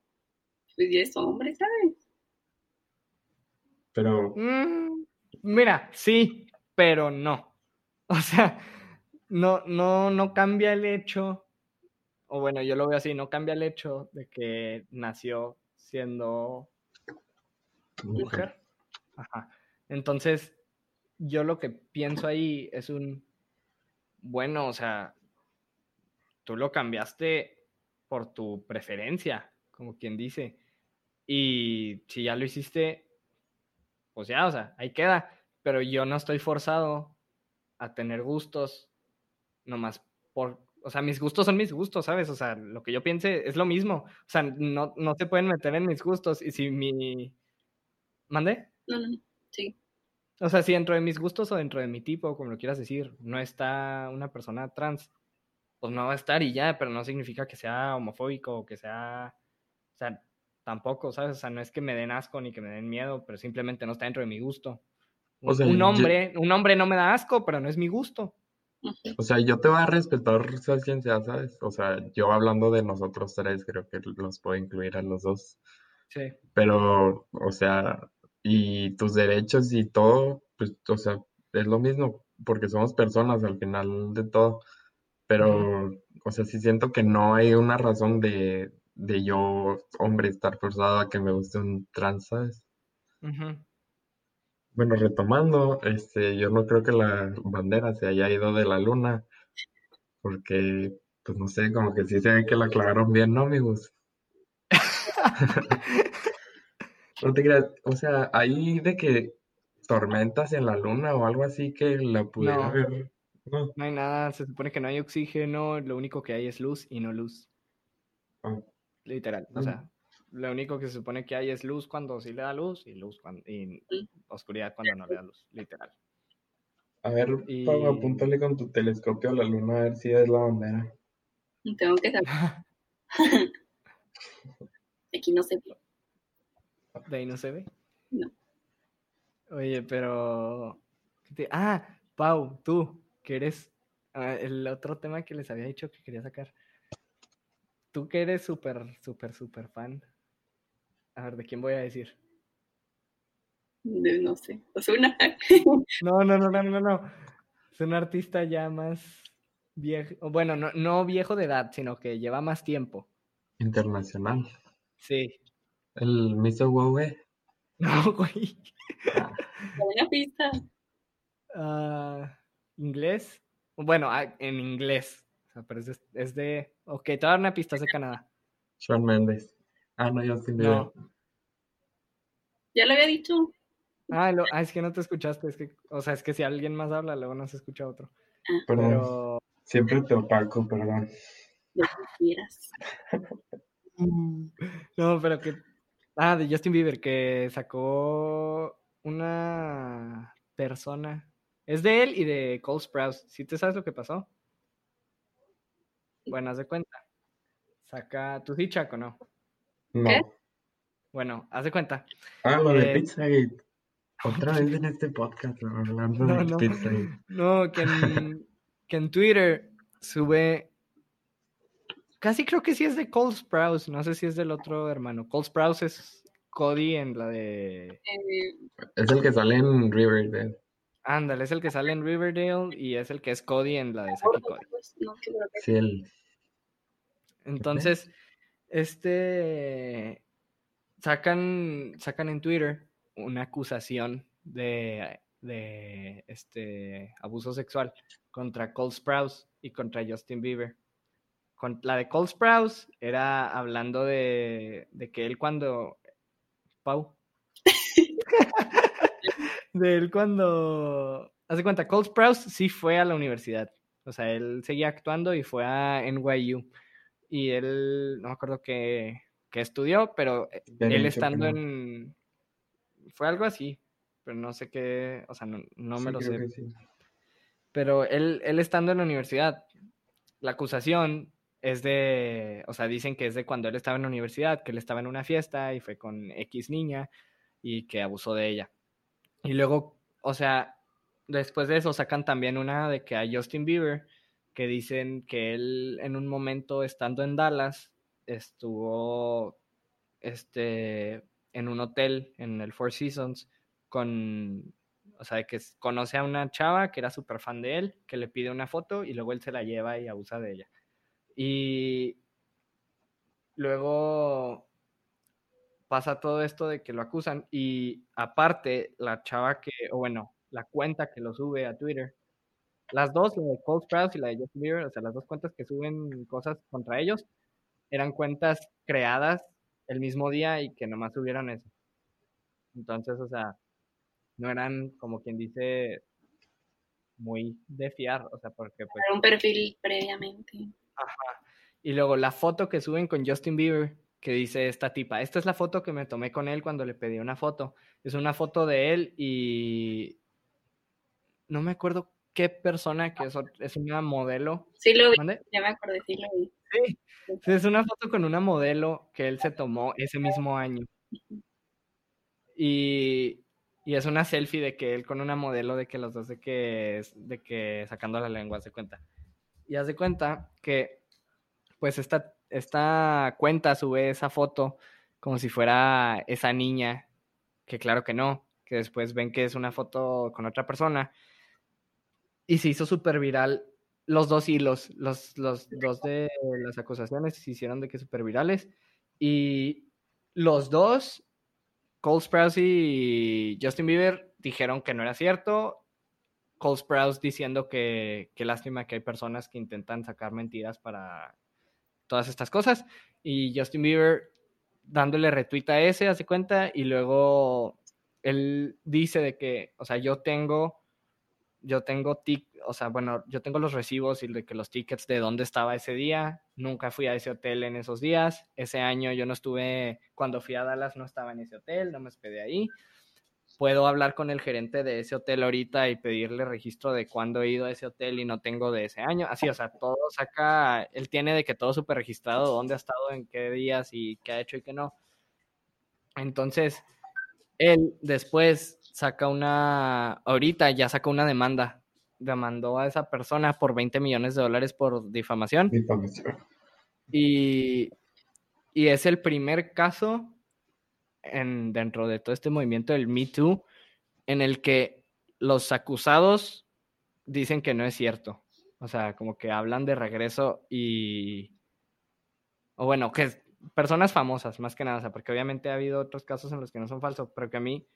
pues ya es hombre, ¿sabes? Pero. Mm, mira, sí, pero no. O sea, no, no, no cambia el hecho, o bueno, yo lo veo así, no cambia el hecho de que nació siendo mujer. Ajá. Entonces, yo lo que pienso ahí es un, bueno, o sea, tú lo cambiaste por tu preferencia, como quien dice. Y si ya lo hiciste, pues ya, o sea, ahí queda. Pero yo no estoy forzado a tener gustos nomás por, o sea, mis gustos son mis gustos, ¿sabes? O sea, lo que yo piense es lo mismo. O sea, no, no se pueden meter en mis gustos. Y si mi... ¿Mande? No, no, sí. O sea, si dentro de mis gustos o dentro de mi tipo, como lo quieras decir, no está una persona trans, pues no va a estar y ya, pero no significa que sea homofóbico o que sea, o sea, tampoco, ¿sabes? O sea, no es que me den asco ni que me den miedo, pero simplemente no está dentro de mi gusto. un hombre, un hombre no me da asco, pero no es mi gusto. O sea, yo te voy a respetar sea quien sea, ¿sabes? O sea, yo hablando de nosotros tres, creo que los puedo incluir a los dos. Sí. Pero, o sea, y tus derechos y todo, pues, o sea, es lo mismo, porque somos personas al final de todo. Pero, o sea, sí siento que no hay una razón de, de yo, hombre, estar forzado a que me guste un trans, ¿sabes? Bueno, retomando, este, yo no creo que la bandera se haya ido de la luna, porque, pues no sé, como que sí se ve que la aclararon bien, ¿no, amigos? No te creas, o sea, hay de que tormentas en la luna o algo así que la pudiera ver. No. hay nada, se supone que no hay oxígeno, lo único que hay es luz y no luz. Ah. Literal, o sea, lo único que se supone que hay es luz cuando sí le da luz y luz cuando, y oscuridad cuando no le da luz, literal. A ver, y... apúntale con tu telescopio a la luna a ver si es la bandera. Tengo que saber. Aquí no se ve. ¿De ahí no se ve? No. Oye, pero... Ah, Pau, tú, que eres... Ah, el otro tema que les había dicho que quería sacar. Tú que eres súper, súper, súper fan. A ver, ¿de quién voy a decir? no sé. Osuna. no, no, no, no, no, no. Es un artista ya más viejo. Bueno, no, no viejo de edad, sino que lleva más tiempo. Internacional. Sí. El Mr. Huawei. No, güey. Buena pista. Uh, ¿Inglés? Bueno, ah, en inglés. O sea, pero es de, es de... Ok, te voy a dar una pista, es de Canadá. Sean Mendes. Ah, no, yo sí no. Ya lo había dicho. Ah, ah, es que no te escuchaste. Es que, o sea, es que si alguien más habla, luego no se escucha otro. Ah. Pero... Siempre te opaco, perdón. Lo quieras. no, pero que Ah, de Justin Bieber, que sacó una persona. Es de él y de Cole Sprouse. ¿Sí te sabes lo que pasó? Bueno, haz de cuenta. Saca. ¿Tú sí, Chaco, no? No. Bueno, haz de cuenta. Ah, lo de eh, Pizzagate. Otra vez en este podcast hablando no, de no, Pizzagate. No, que en, que en Twitter sube Casi creo que sí es de Cole Sprouse, no sé si es del otro hermano. Cole Sprouse es Cody en la de... Eh, es el que sale en Riverdale. Ándale, es el que sale en Riverdale y es el que es Cody en la de Saki Cody. Sí, el... Entonces, este... Sacan, sacan en Twitter una acusación de, de este abuso sexual contra Cole Sprouse y contra Justin Bieber con la de Cole Sprouse era hablando de, que él cuando. Pau. de él cuando. Hace cuenta, Cole Sprouse sí fue a la universidad. O sea, él seguía actuando y fue a NYU. y él, no me acuerdo qué, estudió, pero él estando en... Fue algo así, pero no sé qué, o sea, no, me lo sé. Pero él, él estando en la universidad, la acusación es de, o sea, dicen que es de cuando él estaba en la universidad, que él estaba en una fiesta y fue con X niña y que abusó de ella. Y luego, o sea, después de eso sacan también una de que a Justin Bieber, que dicen que él en un momento estando en Dallas estuvo este en un hotel en el Four Seasons con o sea, que conoce a una chava que era súper fan de él, que le pide una foto y luego él se la lleva y abusa de ella. Y luego pasa todo esto de que lo acusan y aparte la chava que, o bueno, la cuenta que lo sube a Twitter, las dos, la de Cole Sprouse y la de Justin Bieber, o sea, las dos cuentas que suben cosas contra ellos, eran cuentas creadas el mismo día y que nomás subieron eso. Entonces, o sea, no eran como quien dice muy de fiar, o sea, porque pues... Era un perfil previamente. Ajá. Y luego la foto que suben con Justin Bieber, que dice esta tipa, esta es la foto que me tomé con él cuando le pedí una foto. Es una foto de él y no me acuerdo qué persona, que es, una modelo. Sí, lo vi. Ya me acordé, sí lo vi. Sí, es una foto con una modelo que él se tomó ese mismo año. Y, y es una selfie de que él con una modelo de que los dos de que, de que sacando la lengua, se cuenta. Y haz de cuenta que, pues, esta, esta cuenta sube esa foto como si fuera esa niña, que claro que no, que después ven que es una foto con otra persona. Y se hizo súper viral los dos hilos, los, los dos de las acusaciones se hicieron de que súper virales. Y los dos, Cole Sprouse y Justin Bieber, dijeron que no era cierto Cole Sprouse diciendo que, qué lástima que hay personas que intentan sacar mentiras para todas estas cosas. Y Justin Bieber dándole retweet a ese, hace cuenta, y luego él dice de que, o sea, yo tengo, yo tengo tic, o sea, bueno, yo tengo los recibos y de que los tickets de dónde estaba ese día. Nunca fui a ese hotel en esos días. Ese año yo no estuve, cuando fui a Dallas no estaba en ese hotel, no me hospedé ahí puedo hablar con el gerente de ese hotel ahorita y pedirle registro de cuándo he ido a ese hotel y no tengo de ese año. Así, o sea, todo saca, él tiene de que todo súper registrado, dónde ha estado, en qué días y qué ha hecho y qué no. Entonces, él después saca una, ahorita ya saca una demanda, demandó a esa persona por 20 millones de dólares por difamación. Difamación. Y, y es el primer caso en, dentro de todo este movimiento del Me Too, en el que los acusados dicen que no es cierto. O sea, como que hablan de regreso y... O bueno, que personas famosas, más que nada, o sea, porque obviamente ha habido otros casos en los que no son falsos, pero que a mí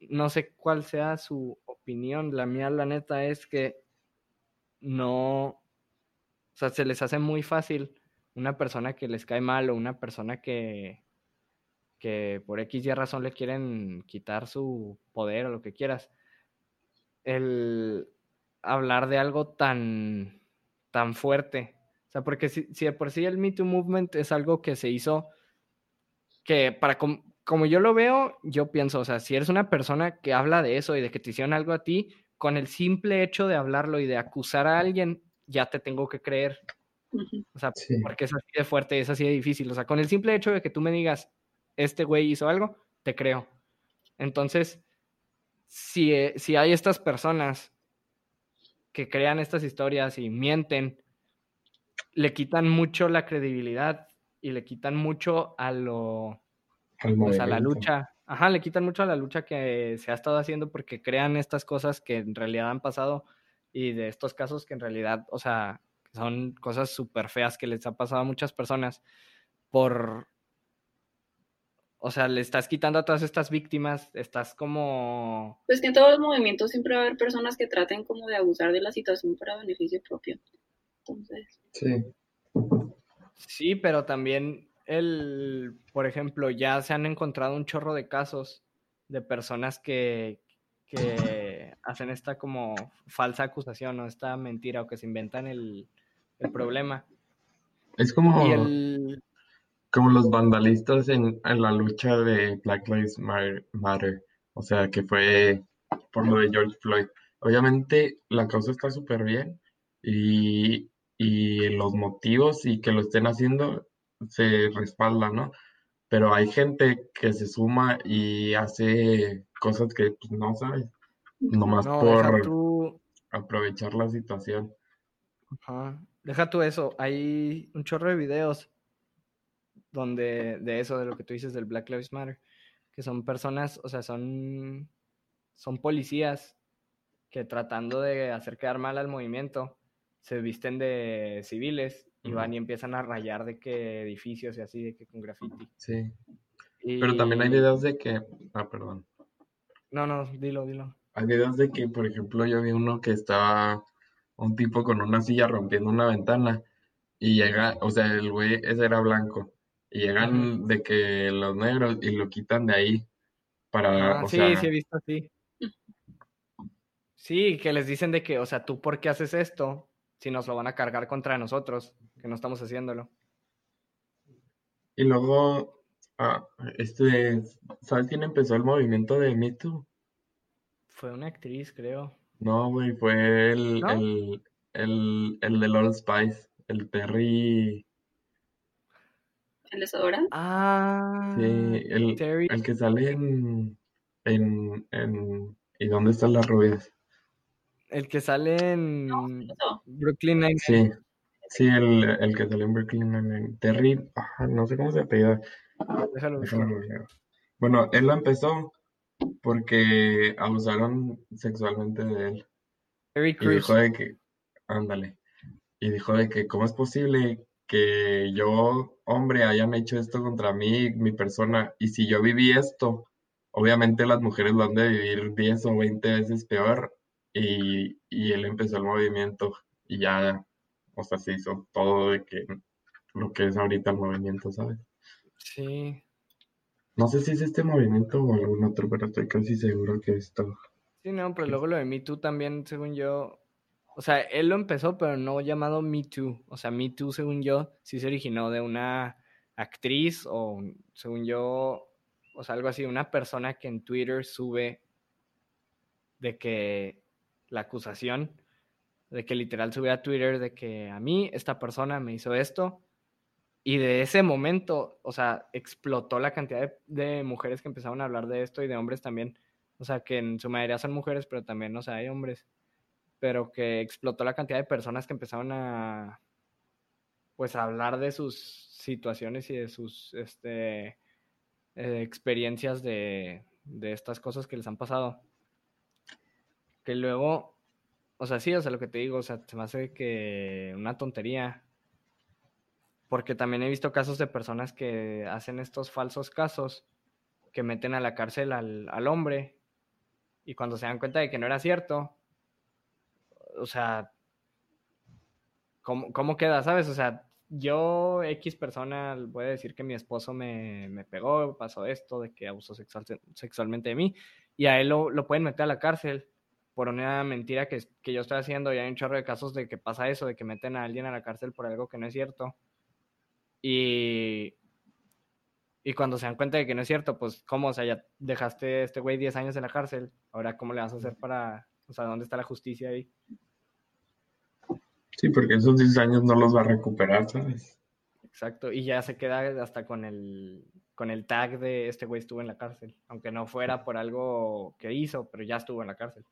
no sé cuál sea su opinión. La mía, la neta, es que no... O sea, se les hace muy fácil una persona que les cae mal o una persona que, que por X y razón le quieren quitar su poder o lo que quieras, el hablar de algo tan, tan fuerte. O sea, porque si, si de por sí el Me Too Movement es algo que se hizo, que para como yo lo veo, yo pienso, o sea, si eres una persona que habla de eso y de que te hicieron algo a ti, con el simple hecho de hablarlo y de acusar a alguien, ya te tengo que creer. O sea, porque es así de fuerte es así de difícil. O sea, con el simple hecho de que tú me digas, este güey hizo algo, te creo. Entonces, si, eh, si hay estas personas que crean estas historias y mienten, le quitan mucho la credibilidad y le quitan mucho a lo pues, a la lucha. Ajá, le quitan mucho a la lucha que se ha estado haciendo porque crean estas cosas que en realidad han pasado y de estos casos que en realidad, o sea, son cosas súper feas que les ha pasado a muchas personas por o sea, le estás quitando a todas estas víctimas, estás como... Pues que en todos los movimientos siempre va a haber personas que traten como de abusar de la situación para beneficio propio. Entonces... Sí. Sí, pero también el, por ejemplo, ya se han encontrado un chorro de casos de personas que, que hacen esta como falsa acusación o esta mentira o que se inventan el, el problema Es como, como los vandalistas en, la lucha de Black Lives Matter. O sea, que fue por lo de George Floyd. Obviamente la causa está súper bien y, y los motivos y que lo estén haciendo se respaldan, ¿no? Pero hay gente que se suma y hace cosas que pues, no sabes, nomás por aprovechar la situación. Ajá. Deja tú eso, hay un chorro de videos donde de eso, de lo que tú dices del Black Lives Matter, que son personas, o sea, son, son policías que tratando de hacer quedar mal al movimiento, se visten de civiles y van y empiezan a rayar de que edificios y así, de que con graffiti. Sí. Pero también hay videos de que, ah, perdón. No, no, dilo, dilo. Hay videos de que, por ejemplo, yo vi uno que estaba un tipo con una silla rompiendo una ventana y llega, o sea, el güey ese era blanco y llegan de que los negros y lo quitan de ahí para, sí, sí he visto así. Sí, que les dicen de que, o sea, tú por qué haces esto si nos lo van a cargar contra nosotros, que no estamos haciéndolo. Y luego, ah, este, ¿sabes quién empezó el movimiento de Me Too? Fue una actriz, creo. No, güey, fue el, el, el, el del Old Spice, el Terry. ¿El desodorante? Ah, Sí, el, Terry. el que sale en, en, en ¿Y dónde están las rubias? El que sale en Brooklyn Nine-Nine. Sí, sí, el, el que sale en Brooklyn Nine-Nine. Terry, no sé cómo se apellida. Déjalo ver. Bueno, él lo empezó porque abusaron sexualmente de él. y dijo de que, ándale, y dijo de que cómo es posible que yo, hombre, hayan hecho esto contra mí, mi persona, y si yo viví esto, obviamente las mujeres lo han de vivir 10 o 20 veces peor, y, y él empezó el movimiento, y ya, o sea, se hizo todo de que lo que es ahorita el movimiento, ¿sabes? Sí, no sé si es este movimiento o algún otro, pero estoy casi seguro que esto. Sí, no, pero luego lo de Me Too también, según yo. O sea, él lo empezó, pero no llamado Me Too. O sea, Me Too, según yo, sí se originó de una actriz o, según yo, o sea, algo así, una persona que en Twitter sube de que la acusación, de que literal sube a Twitter de que a mí esta persona me hizo esto y de ese momento, o sea, explotó la cantidad de, mujeres que empezaron a hablar de esto y de hombres también. O sea, que en su mayoría son mujeres, pero también, o sea, hay hombres. Pero que explotó la cantidad de personas que empezaron a, pues, a hablar de sus situaciones y de sus, este, eh, experiencias de, de estas cosas que les han pasado. Que luego, o sea, sí, o sea, lo que te digo, o sea, se me hace que una tontería porque también he visto casos de personas que hacen estos falsos casos, que meten a la cárcel al, hombre y cuando se dan cuenta de que no era cierto, o sea, ¿cómo, cómo queda? ¿Sabes? O sea, yo, X persona, voy a decir que mi esposo me, me pegó, pasó esto, de que abusó sexual, sexualmente de mí, y a él lo, lo, pueden meter a la cárcel por una mentira que, que yo estoy haciendo, y hay un chorro de casos de que pasa eso, de que meten a alguien a la cárcel por algo que no es cierto. Y, y cuando se dan cuenta de que no es cierto, pues, ¿cómo? O sea, ya dejaste a este güey 10 años en la cárcel. Ahora, ¿cómo le vas a hacer para, o sea, dónde está la justicia ahí? Sí, porque esos 10 años no los va a recuperar, ¿sabes? Exacto, y ya se queda hasta con el, con el tag de este güey estuvo en la cárcel, aunque no fuera por algo que hizo, pero ya estuvo en la cárcel.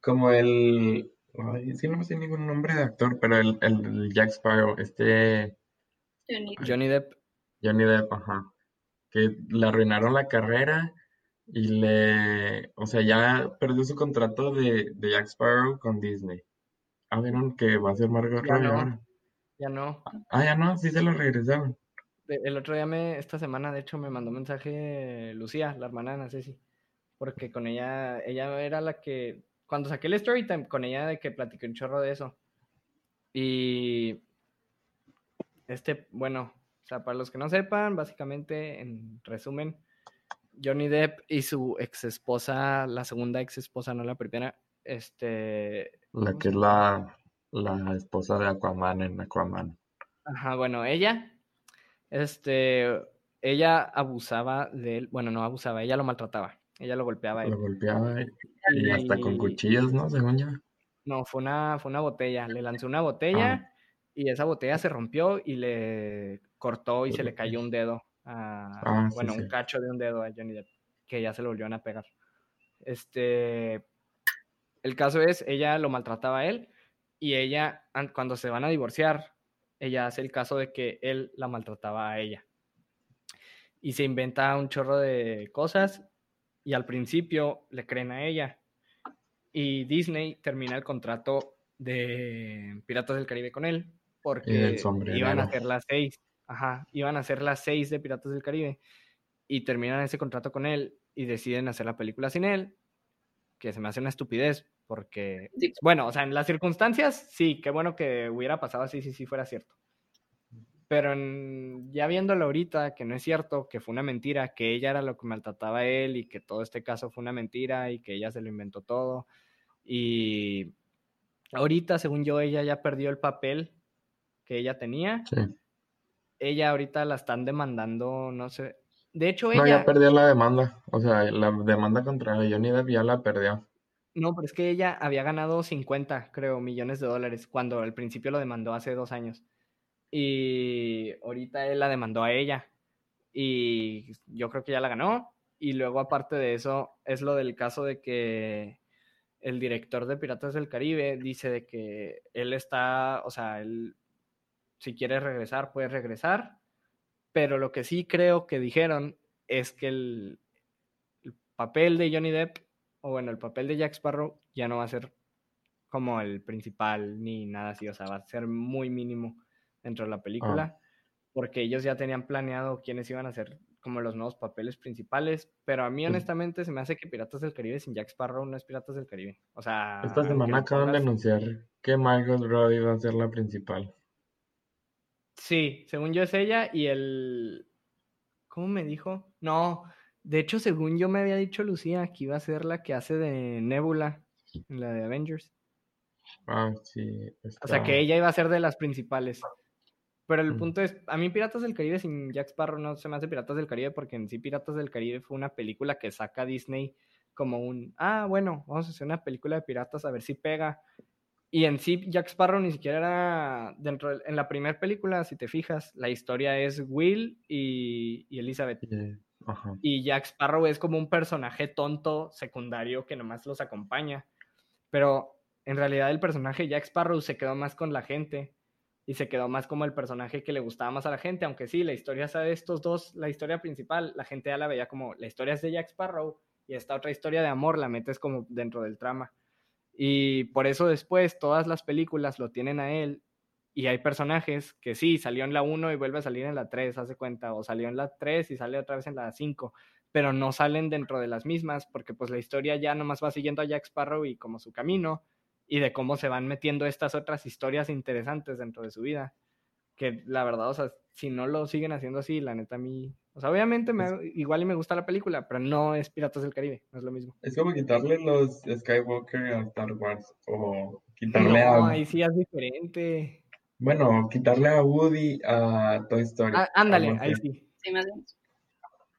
Como el, ay, sí, no sé ningún nombre de actor, pero el, el Jack Sparrow, este Johnny. Depp. Johnny Depp, ajá. Que le arruinaron la carrera y le, o sea, ya perdió su contrato de, de Jack Sparrow con Disney. Ah, vieron que va a ser Margot Robbie ahora. Ya no. Ah, ya no, sí se lo regresaron. El otro día me, esta semana, de hecho, me mandó un mensaje Lucía, la hermana de Ceci, porque con ella, ella era la que, cuando saqué el story time, con ella de que platiqué un chorro de eso. Y este, bueno, o sea, para los que no sepan, básicamente, en resumen, Johnny Depp y su ex esposa, la segunda ex esposa, no la primera, este... La que es la, la esposa de Aquaman en Aquaman. Ajá, bueno, ella, este, ella abusaba de él, bueno, no abusaba, ella lo maltrataba, ella lo golpeaba. Lo golpeaba y, hasta con cuchillos, ¿no? Según ya. No, fue una, fue una botella, le lanzó una botella ah. y esa botella se rompió y le cortó y se le cayó un dedo, ah, bueno, un cacho de un dedo a Johnny Depp, que ya se lo volvieron a pegar. Este, el caso es, ella lo maltrataba a él y ella, cuando se van a divorciar, ella hace el caso de que él la maltrataba a ella. Y se inventa un chorro de cosas y al principio le creen a ella. Y Disney termina el contrato de Piratas del Caribe con él porque iban a hacer las seis. Ajá, iban a hacer las seis de Piratas del Caribe y terminan ese contrato con él y deciden hacer la película sin él, que se me hace una estupidez porque, bueno, o sea, en las circunstancias, sí, qué bueno que hubiera pasado así, si sí, fuera cierto. Pero ya viéndolo ahorita, que no es cierto, que fue una mentira, que ella era lo que maltrataba a él y que todo este caso fue una mentira y que ella se lo inventó todo. Y ahorita, según yo, ella ya perdió el papel que ella tenía. Sí. Ella ahorita la están demandando, no sé. De hecho, ella. No, ya perdió la demanda. O sea, la demanda contra Johnny Depp ya la perdió. No, pero es que ella había ganado 50, creo, millones de dólares cuando al principio lo demandó hace dos años. Y ahorita él la demandó a ella. Y yo creo que ya la ganó. Y luego, aparte de eso, es lo del caso de que el director de Piratas del Caribe dice de que él está, o sea, él, si quiere regresar, puede regresar. Pero lo que sí creo que dijeron es que el, el papel de Johnny Depp o bueno, el papel de Jack Sparrow ya no va a ser como el principal ni nada así, o sea, va a ser muy mínimo dentro de la película, ah. porque ellos ya tenían planeado quiénes iban a ser como los nuevos papeles principales, pero a mí honestamente se me hace que Piratas del Caribe sin Jack Sparrow no es Piratas del Caribe. O sea, esta semana acaban de anunciar que Michael Robbie va a ser la principal. Sí, según yo es ella y el ¿cómo me dijo? No, de hecho, según yo me había dicho Lucía, que iba a ser la que hace de Nebula en la de Avengers. Ah, sí. O sea, que ella iba a ser de las principales. Pero el mm. punto es, a mí Piratas del Caribe sin Jack Sparrow no se me hace Piratas del Caribe porque en sí Piratas del Caribe fue una película que saca Disney como un, ah, bueno, vamos a hacer una película de piratas a ver si pega. Y en sí Jack Sparrow ni siquiera era dentro de, en la primera película, si te fijas, la historia es Will y, Elizabeth. Y Jack Sparrow es como un personaje tonto secundario que nomás los acompaña. Pero en realidad el personaje Jack Sparrow se quedó más con la gente y se quedó más como el personaje que le gustaba más a la gente, aunque sí, la historia es de estos dos, la historia principal, la gente ya la veía como la historia es de Jack Sparrow y esta otra historia de amor la metes como dentro del trama. Y por eso después todas las películas lo tienen a él y hay personajes que sí, salió en la 1 y vuelve a salir en la 3, hace cuenta, o salió en la 3 y sale otra vez en la 5, pero no salen dentro de las mismas porque pues la historia ya nomás va siguiendo a Jack Sparrow y como su camino y de cómo se van metiendo estas otras historias interesantes dentro de su vida. Que la verdad, o sea, si no lo siguen haciendo así, la neta a mí, o sea, obviamente me, igual y me gusta la película, pero no es Piratas del Caribe, no es lo mismo. Es como quitarle los Skywalker a Star Wars o quitarle no, ahí sí es diferente. Bueno, quitarle a Woody a Toy Story. Ah, ándale, ahí sí. Sí, más bien.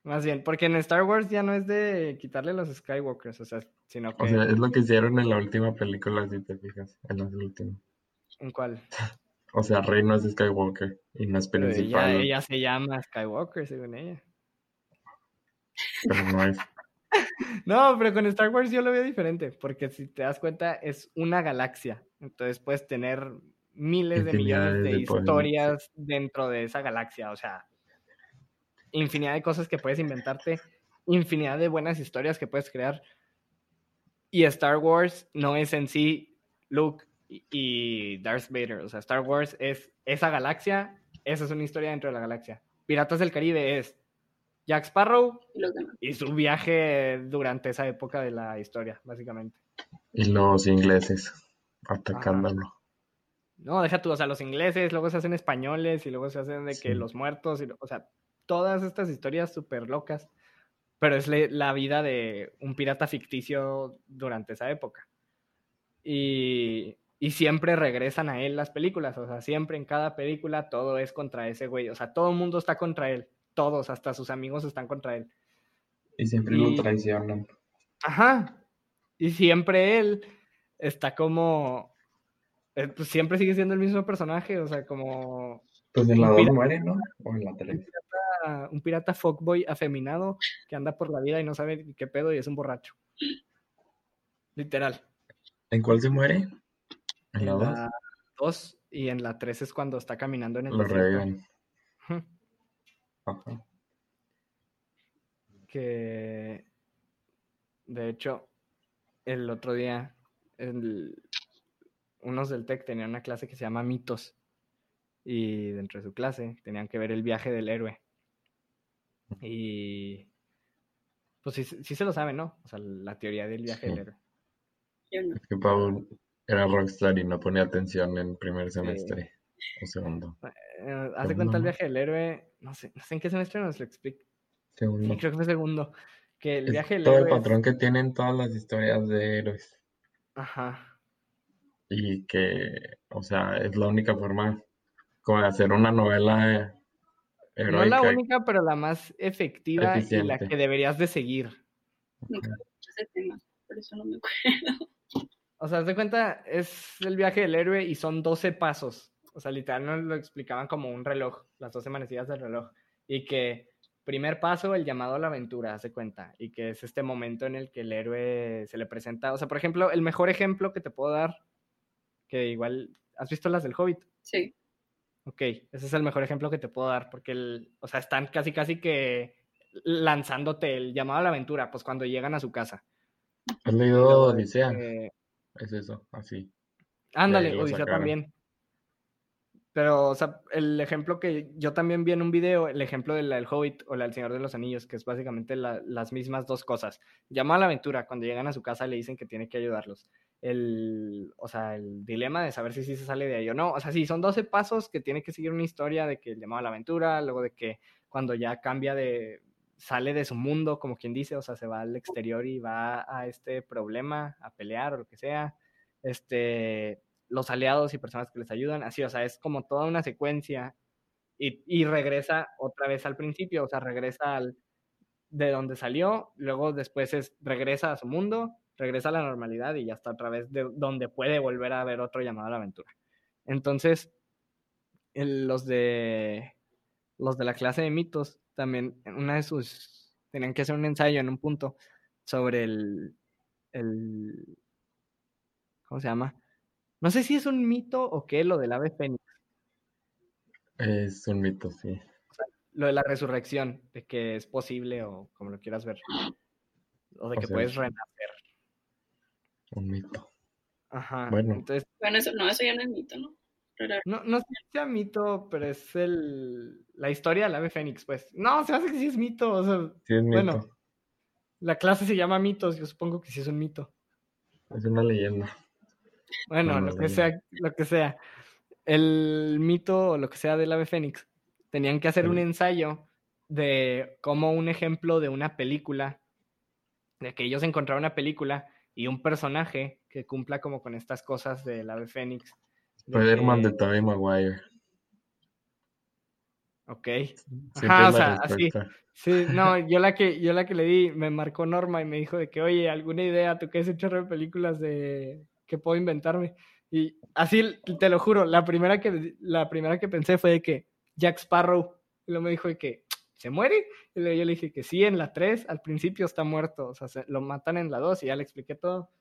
Más bien, porque en Star Wars ya no es de quitarle los Skywalkers, o sea, sino que... O sea, es lo que hicieron en la última película, si te fijas, en la última. ¿En cuál? o sea, Rey no es Skywalker y no es principal. Ella, ella se llama Skywalker, según ella. Pero no es. no, pero con Star Wars yo lo veo diferente, porque si te das cuenta, es una galaxia. Entonces puedes tener miles de millones de, historias dentro de esa galaxia. O sea, infinidad de cosas que puedes inventarte, infinidad de buenas historias que puedes crear. Y Star Wars no es en sí Luke y Darth Vader. O sea, Star Wars es esa galaxia, esa es una historia dentro de la galaxia. Piratas del Caribe es Jack Sparrow y su viaje durante esa época de la historia, básicamente. Y los ingleses atacándolo. No, deja tú, o sea, los ingleses, luego se hacen españoles y luego se hacen de que los muertos, y, o sea, todas estas historias súper locas, pero es la vida de un pirata ficticio durante esa época. Y y siempre regresan a él las películas, o sea, siempre en cada película todo es contra ese güey, o sea, todo el mundo está contra él, todos, hasta sus amigos están contra él. Y siempre lo traicionan. Ajá, y siempre él está como, eh, pues siempre sigue siendo el mismo personaje, o sea, como... Pues en la 2 muere, ¿no? O en la 3. Un pirata, un pirata fuckboy afeminado que anda por la vida y no sabe qué pedo y es un borracho. Literal. ¿En cuál se muere? En la 2. y en la 3 es cuando está caminando en el Lo. Ajá. Que de hecho, el otro día, unos del TEC tenían una clase que se llama mitos. Y dentro de su clase tenían que ver el viaje del héroe. Y pues sí, sí se lo saben, ¿no? O sea, la teoría del viaje del héroe. Es que Pablo era rockstar y no ponía atención en primer semestre o segundo. Eh, hace cuenta el viaje del héroe, no sé, no sé en qué semestre nos lo explica. Segundo. creo que fue segundo. Que el viaje del todo el patrón que tienen todas las historias de héroes. Ajá. Y que, o sea, es la única forma como de hacer una novela heroica. No la única, pero la más efectiva y la que deberías de seguir. ese tema, por eso no me acuerdo. O sea, de cuenta, es el viaje del héroe y son 12 pasos. O sea, literal nos lo explicaban como un reloj, las 12 manecillas del reloj. Y que primer paso, el llamado a la aventura, hace cuenta. Y que es este momento en el que el héroe se le presenta. O sea, por ejemplo, el mejor ejemplo que te puedo dar, que igual, ¿has visto las del Hobbit? Sí. Ok, ese es el mejor ejemplo que te puedo dar, porque, el, o sea, están casi, casi que lanzándote el llamado a la aventura, pues cuando llegan a su casa. ¿Has leído Odisea? Es eso, así. Ándale, Odisea también. Pero, o sea, el ejemplo que yo también vi en un video, el ejemplo del El Hobbit o la del Señor de los Anillos, que es básicamente las mismas dos cosas. Llama a la aventura, cuando llegan a su casa le dicen que tiene que ayudarlos. El, o sea, el dilema de saber si sí se sale de ahí o no. O sea, sí, son 12 pasos que tiene que seguir una historia de que el llamado a la aventura, luego de que cuando ya cambia de, sale de su mundo, como quien dice, o sea, se va al exterior y va a este problema, a pelear o lo que sea, este, los aliados y personas que les ayudan, así, o sea, es como toda una secuencia y, y regresa otra vez al principio, o sea, regresa al, de donde salió, luego después es, regresa a su mundo, regresa a la normalidad y ya está otra vez de donde puede volver a ver otro llamado a la aventura. Entonces, los de los de la clase de mitos también una de sus, tenían que hacer un ensayo en un punto sobre el, el, ¿cómo se llama? No sé si es un mito o qué, lo del ave fénix. Es un mito, sí. lo de la resurrección, de que es posible o como lo quieras ver. O de que puedes renacer. Un mito. Ajá. Bueno. Entonces, bueno, eso no, eso ya no es mito, ¿no? No, no sé si sea mito, pero es el, la historia del ave fénix, pues. No, se hace que sí es mito. O sea, sí es mito. Bueno, la clase se llama mitos, yo supongo que sí es un mito. Es una leyenda. Bueno, lo que sea, lo que sea. El mito o lo que sea del ave fénix, tenían que hacer un ensayo de como un ejemplo de una película, de que ellos encontraron una película y un personaje que cumpla como con estas cosas del ave fénix Spider-Man de Tobey Maguire. Ok. Ajá, o sea, así. Sí, no, yo la que, yo la que le di, me marcó Norma y me dijo de que, oye, ¿alguna idea? ¿Tú qué has hecho de películas de que puedo inventarme? Y así, te lo juro, la primera que, la primera que pensé fue de que Jack Sparrow. Y luego me dijo de que, ¿se muere? Y luego yo le dije que sí, en la 3, al principio está muerto. O sea, lo matan en la 2 y ya le expliqué todo.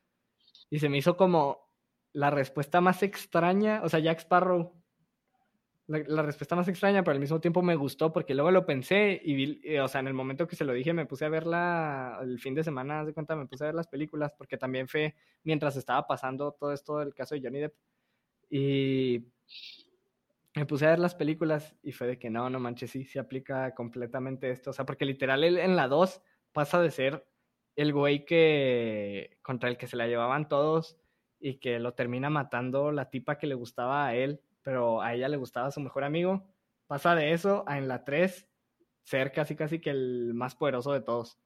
Y se me hizo como, la respuesta más extraña, o sea, Jack Sparrow, la, respuesta más extraña, pero al mismo tiempo me gustó porque luego lo pensé y vi, eh, o sea, en el momento que se lo dije me puse a verla el fin de semana, de cuenta, me puse a ver las películas porque también fue mientras estaba pasando todo esto del caso de Johnny Depp y me puse a ver las películas y fue de que no, no manches, sí, se aplica completamente esto, o sea, porque literal en la 2 pasa de ser el güey que contra el que se la llevaban todos y que lo termina matando la tipa que le gustaba a él, pero a ella le gustaba su mejor amigo. Pasa de eso a en la 3 ser casi casi que el más poderoso de todos.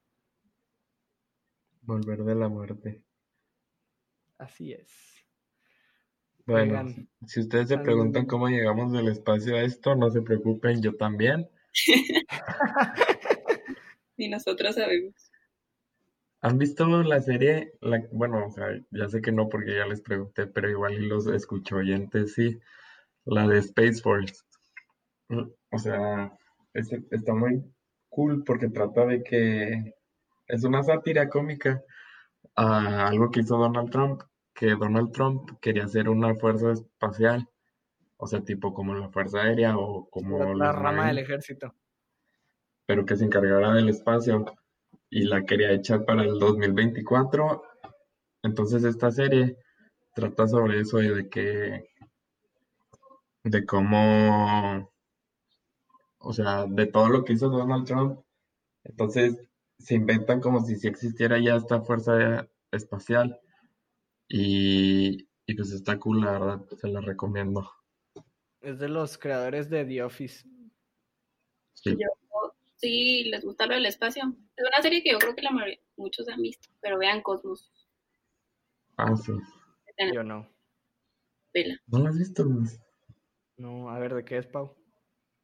Volver de la muerte. Así es. Bueno, si ustedes se preguntan cómo llegamos del espacio a esto, no se preocupen, yo también. Ni nosotros sabemos. ¿Han visto la serie? bueno, o sea, ya sé que no porque ya les pregunté, pero igual los escucho oyentes, sí. La de Space Force. O sea, está muy cool porque trata de que es una sátira cómica a algo que hizo Donald Trump, que Donald Trump quería hacer una fuerza espacial, o sea, tipo como la Fuerza Aérea o como la, rama del ejército. Pero que se encargara del espacio y la quería echar para el 2024. Entonces esta serie trata sobre eso y de que, de cómo, o sea, de todo lo que hizo Donald Trump. Entonces se inventan como si si existiera ya esta fuerza espacial. Y, y pues está cool, la verdad, se la recomiendo. Es de los creadores de The Office. Sí sí les gusta lo del espacio. Es una serie que yo creo que la mayoría, muchos han visto, pero vean Cosmos. Ah, sí. Yo no. Vela. ¿No la has visto, No, a ver, ¿de qué es, Pau?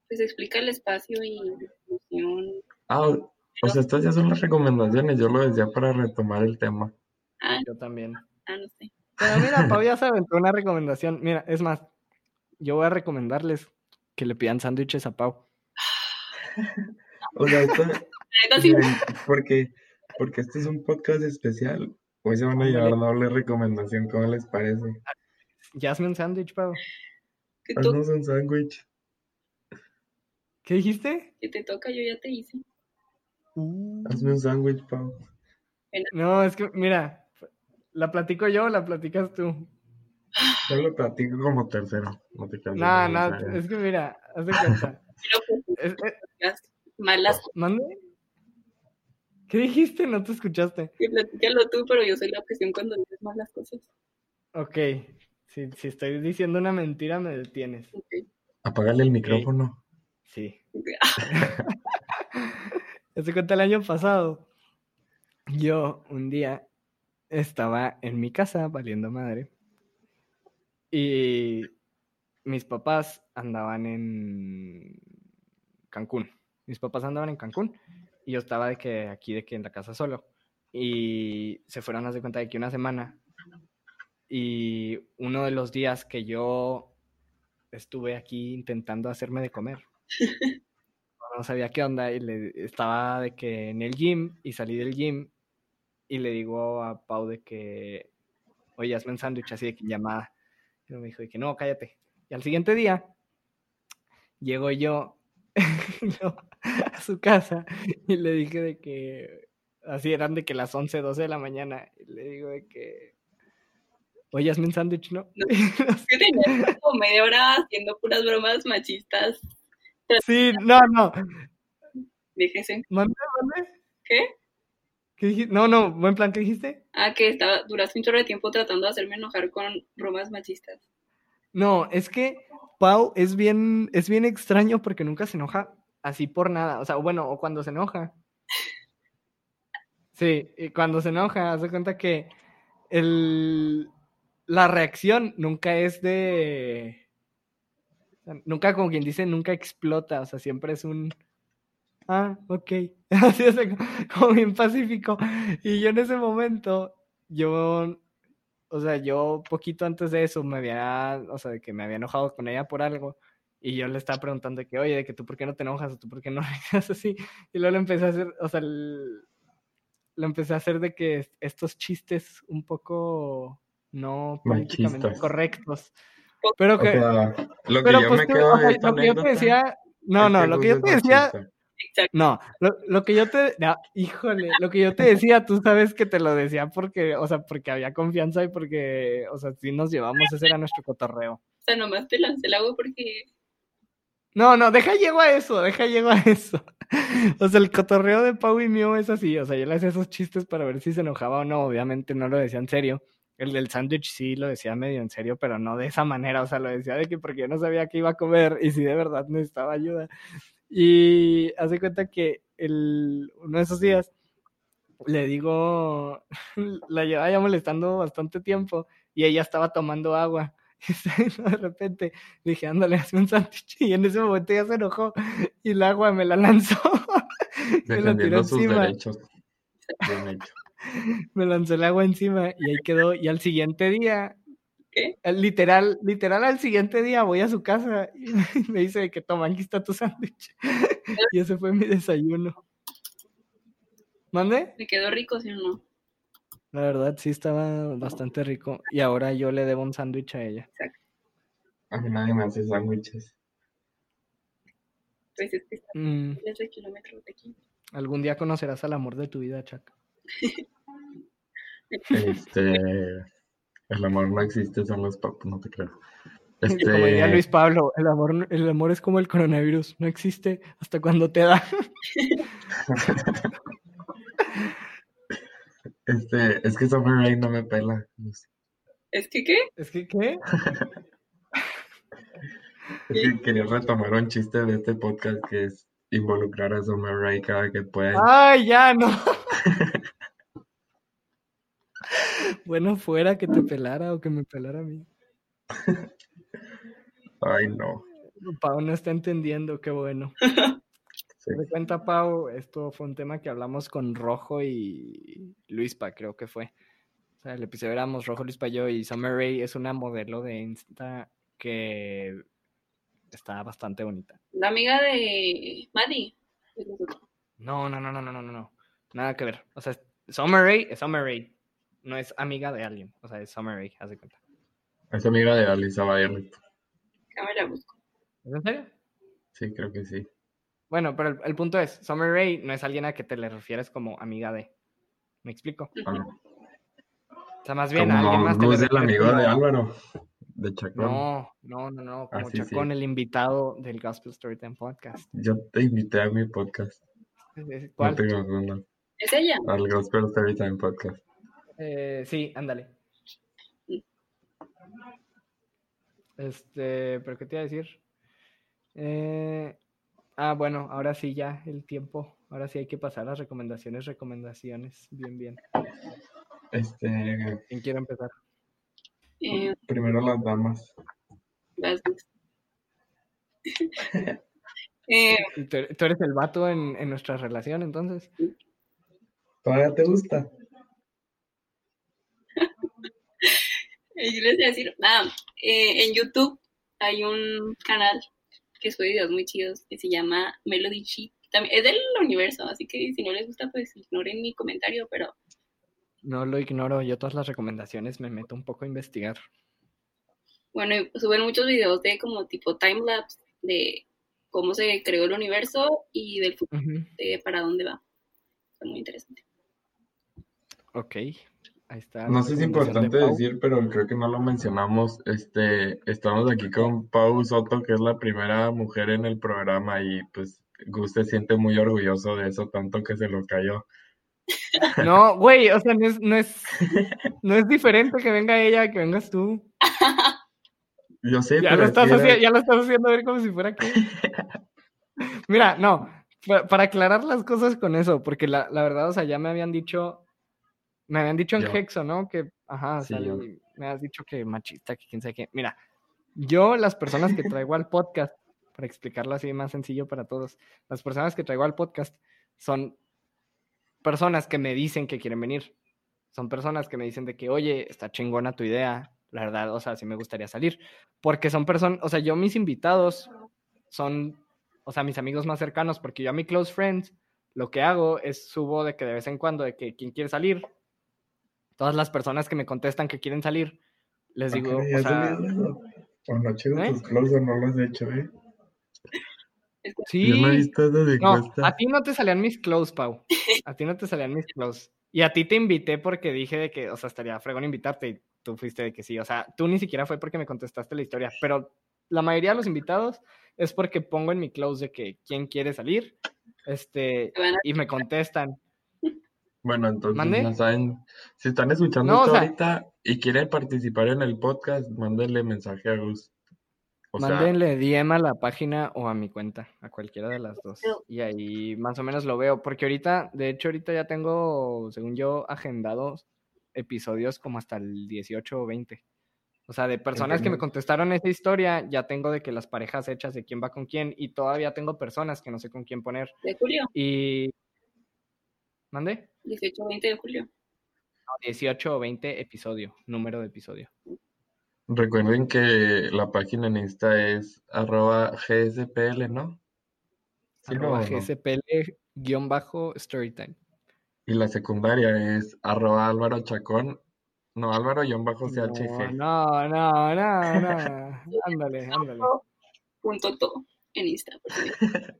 Pues explica el espacio y distribución. Ah, o sea, estas ya son las recomendaciones. Yo lo decía para retomar el tema. Ah, yo también. Ah, no sé. Pero mira, Pau ya se aventó una recomendación. Mira, es más, yo voy a recomendarles que le pidan sándwiches a Pau. O sea, esto, porque, porque este es un podcast especial. Hoy se van a llevar doble recomendación, ¿cómo les parece? Ya hazme un sándwich, Pau. Haznos un sándwich. ¿Qué dijiste? Que te toca, yo ya te hice. Uh. Hazme un sándwich, Pau. No, es que, mira, ¿la platico yo o la platicas tú? Yo lo platico como tercero. No, no, no, es que mira, haz de cuenta. es, malas. ¿Mande? ¿Qué dijiste? No te escuchaste. Sí, platícalo tú, pero yo soy la obsesión cuando dices malas cosas. Ok. Si, si estoy diciendo una mentira, me detienes. Okay. Apágale el micrófono. Sí. Se cuenta el año pasado. Yo un día estaba en mi casa valiendo madre. Y mis papás andaban en Cancún mis papás andaban en Cancún y yo estaba de que aquí, de que en la casa solo. Y se fueron a dar cuenta de que una semana. Y uno de los días que yo estuve aquí intentando hacerme de comer. No sabía qué onda y le, estaba de que en el gym y salí del gym y le digo a Pau de que, oye, hazme un sándwich así de que llamada. Y me dijo de que no, cállate. Y al siguiente día llego yo a su casa y le dije de que así eran de que las 11, 12 de la mañana. Y le digo de que, oye, hazme un sándwich, ¿no? no es como media hora haciendo puras bromas machistas. Sí, no, no. Déjese. ¿Mande, mande? ¿Qué? ¿Qué dijiste? No, no, buen plan, ¿qué dijiste? Ah, que estaba, duraste un chorro de tiempo tratando de hacerme enojar con bromas machistas. No, es que Pau es bien, es bien extraño porque nunca se enoja así por nada. O sea, bueno, o cuando se enoja. Sí, y cuando se enoja, hace cuenta que el, la reacción nunca es de. Nunca, como quien dice, nunca explota. O sea, siempre es un. Ah, ok. Así es como bien pacífico. Y yo en ese momento, yo. O sea, yo poquito antes de eso me había. O sea, de que me había enojado con ella por algo. Y yo le estaba preguntando que, oye, de que tú por qué no te enojas o tú por qué no reaccionas así. Y luego le empecé a hacer, o sea, lo empecé a hacer de que estos chistes un poco no políticamente correctos. Pero que, lo que yo pues me quedo de lo que yo te decía, no, no, lo que yo te decía, no, lo, lo, que yo te, híjole, lo que yo te decía, tú sabes que te lo decía porque, o sea, porque había confianza y porque, o sea, sí nos llevamos, ese era nuestro cotorreo. O sea, nomás te lancé el agua porque no, no, deja llego a eso, deja llego a eso. O sea, el cotorreo de Pau y mío es así. O sea, yo le hacía esos chistes para ver si se enojaba o no. Obviamente no lo decía en serio. El del sándwich sí lo decía medio en serio, pero no de esa manera. O sea, lo decía de que porque yo no sabía qué iba a comer y si de verdad necesitaba ayuda. Y hace cuenta que el, uno de esos días le digo, la llevaba ya molestando bastante tiempo y ella estaba tomando agua de repente dije, ándale, hazme un sándwich. Y en ese momento ya se enojó y el agua me la lanzó. me la tiró encima. Me lanzó el agua encima y ahí quedó. Y al siguiente día, ¿Qué? literal, literal al siguiente día voy a su casa y me dice que toma, aquí está tu sándwich. y ese fue mi desayuno. ¿Mande? Me quedó rico, ¿sí o no? La verdad sí estaba bastante rico y ahora yo le debo un sándwich a ella. Exacto. A mí nadie me hace sándwiches. Pues es que está mm. de kilómetros de aquí. Algún día conocerás al amor de tu vida, Chuck. este, el amor no existe, son los papás, no te creo. Este... Como diría Luis Pablo, el amor, el amor es como el coronavirus, no existe hasta cuando te da. Este, es que Summer Rain no me pela. ¿Es que qué? ¿Es que qué? es que quería retomar un chiste de este podcast que es involucrar a Summer Rain cada que pueda. ¡Ay, ya no! bueno, fuera que te pelara o que me pelara a mí. Ay, no. Pau no está entendiendo, qué bueno. Se Me cuenta, Pau, esto fue un tema que hablamos con Rojo y Luispa, creo que fue. O sea, el episodio éramos Rojo, Luispa, yo y Summer Ray es una modelo de Insta que está bastante bonita. La amiga de Maddie. No, no, no, no, no, no, no. Nada que ver. O sea, Summer Ray es Summer Ray. No es amiga de alguien. O sea, es Summer Ray, haz de cuenta. Es amiga de Alisa Bayerlit. Cámara busco. ¿Es en serio? Sí, creo que sí. Bueno, pero el, punto es, Summer Ray no es alguien a que te le refieres como amiga de. ¿Me explico? Ah. O sea, más bien alguien más te es el amigo de Álvaro, de Chacón. No, no, no, no, como Chacón, el invitado del Gospel Storytime Podcast. Yo te invité a mi podcast. ¿Cuál? ¿Es ella? Al Gospel Storytime Podcast. Eh, sí, ándale. Este, pero ¿qué te iba a decir? Eh, Ah, bueno, ahora sí ya el tiempo. Ahora sí hay que pasar a las recomendaciones, recomendaciones. Bien, bien. Este. ¿Quién quiere empezar? Eh, primero las damas. Las eh, ¿Tú, eres el vato en, nuestra relación, entonces. ¿Todavía te gusta? Yo les voy a decir, nada, eh, en YouTube hay un canal que sube videos muy chidos, que se llama Melody Sheep. También, es del universo, así que si no les gusta, pues ignoren mi comentario, pero... No lo ignoro, yo todas las recomendaciones me meto un poco a investigar. Bueno, suben muchos videos de como tipo timelapse de cómo se creó el universo y del futuro, de para dónde va. Es muy interesante. Ok, no sé si es importante decir, pero creo que no lo mencionamos. Este, estamos aquí con Pau Soto, que es la primera mujer en el programa y pues Gus se siente muy orgulloso de eso, tanto que se lo cayó. No, güey, o sea, no es, no es, no es diferente que venga ella que vengas tú. Yo sé, ya, lo estás haciendo, ya lo estás haciendo ver como si fuera que. Mira, no, para, aclarar las cosas con eso, porque la, la verdad, o sea, ya me habían dicho me habían dicho en Hexo, ¿no? Que, ajá, me has dicho que machista, que quién sabe qué. Mira, yo las personas que traigo al podcast, para explicarlo así más sencillo para todos, las personas que traigo al podcast son personas que me dicen que quieren venir. Son personas que me dicen de que, oye, está chingona tu idea, la verdad, o sea, sí me gustaría salir. Porque son personas, o sea, yo mis invitados son, o sea, mis amigos más cercanos, porque yo a mi close friends lo que hago es subo de que de vez en cuando, de que quien quiere salir, todas las personas que me contestan que quieren salir, les digo, o sea... Cuando chido ¿Eh? tus no lo has hecho, ¿eh? Sí. no, a ti no te salían mis close, Pau. A ti no te salían mis close. Y a ti te invité porque dije de que, o sea, estaría fregón invitarte y tú fuiste de que sí. O sea, tú ni siquiera fue porque me contestaste la historia, pero la mayoría de los invitados es porque pongo en mi close de que quién quiere salir, este, y me contestan. Bueno, entonces no saben, si están escuchando esto ahorita y quieren participar en el podcast, mándenle mensaje a Gus. mándenle DM a la página o a mi cuenta, a cualquiera de las dos. Y ahí más o menos lo veo, porque ahorita, de hecho ahorita ya tengo, según yo, agendados episodios como hasta el 18 o 20. O sea, de personas que me contestaron esa historia, ya tengo de que las parejas hechas de quién va con quién y todavía tengo personas que no sé con quién poner. ¿De julio? Y... ¿Mande? 18 o 20 de julio. 18 o 20 episodio, número de episodio. Recuerden que la página en Insta es arroba gspl, ¿no? arroba gspl-storytime. Y la secundaria es arroba álvaro chacón no, Álvaro-CHG. No, no, no, no. ándale, ándale. Punto to en Insta.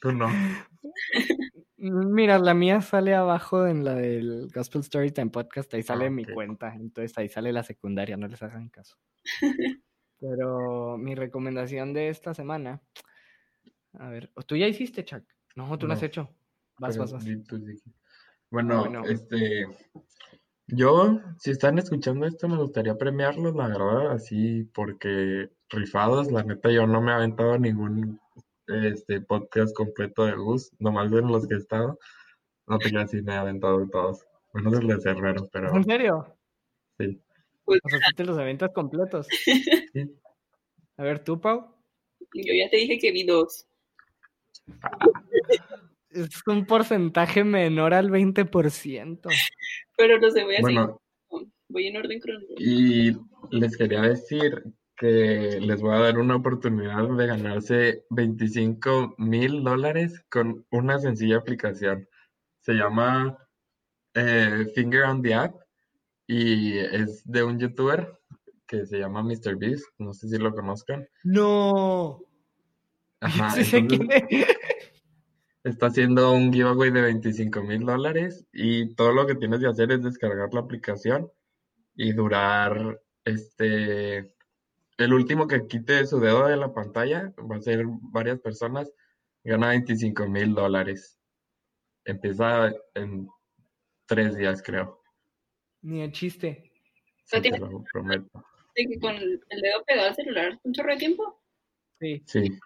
Tú no. Mira, la mía sale abajo en la del Gospel Storytime Podcast, ahí sale ah, mi cuenta, entonces ahí sale la secundaria, no les hagan caso. Pero mi recomendación de esta semana, a ver, ¿tú ya hiciste, Chuck? No, tú no, has hecho. Vas, vas, vas. Bueno, bueno, este, yo, si están escuchando esto, me gustaría premiarlos, la verdad, así, porque rifados, la neta, yo no me he aventado ningún este podcast completo de Gus, nomás en los que he estado. No te creas si me he aventado todos. Bueno, es de Herrero, pero. ¿En serio? Sí. O sea, tú te los aventas completos. Sí. A ver, ¿tú, Pau? Yo ya te dije que vi dos. es un porcentaje menor al 20%. Pero no sé, voy a bueno, Voy en orden cronológico. Y les quería decir que les voy a dar una oportunidad de ganarse 25 mil dólares con una sencilla aplicación. Se llama eh, Finger on the App y es de un youtuber que se llama MrBeast. No sé si lo conozcan. No. Ajá, está haciendo un giveaway de 25 mil dólares y todo lo que tienes que hacer es descargar la aplicación y durar este el último que quite su dedo de la pantalla va a ser varias personas gana 25 mil dólares. Empieza en tres días creo. Ni el chiste. Te lo prometo. con el dedo pegado al celular un chorro de tiempo. Sí. Sí.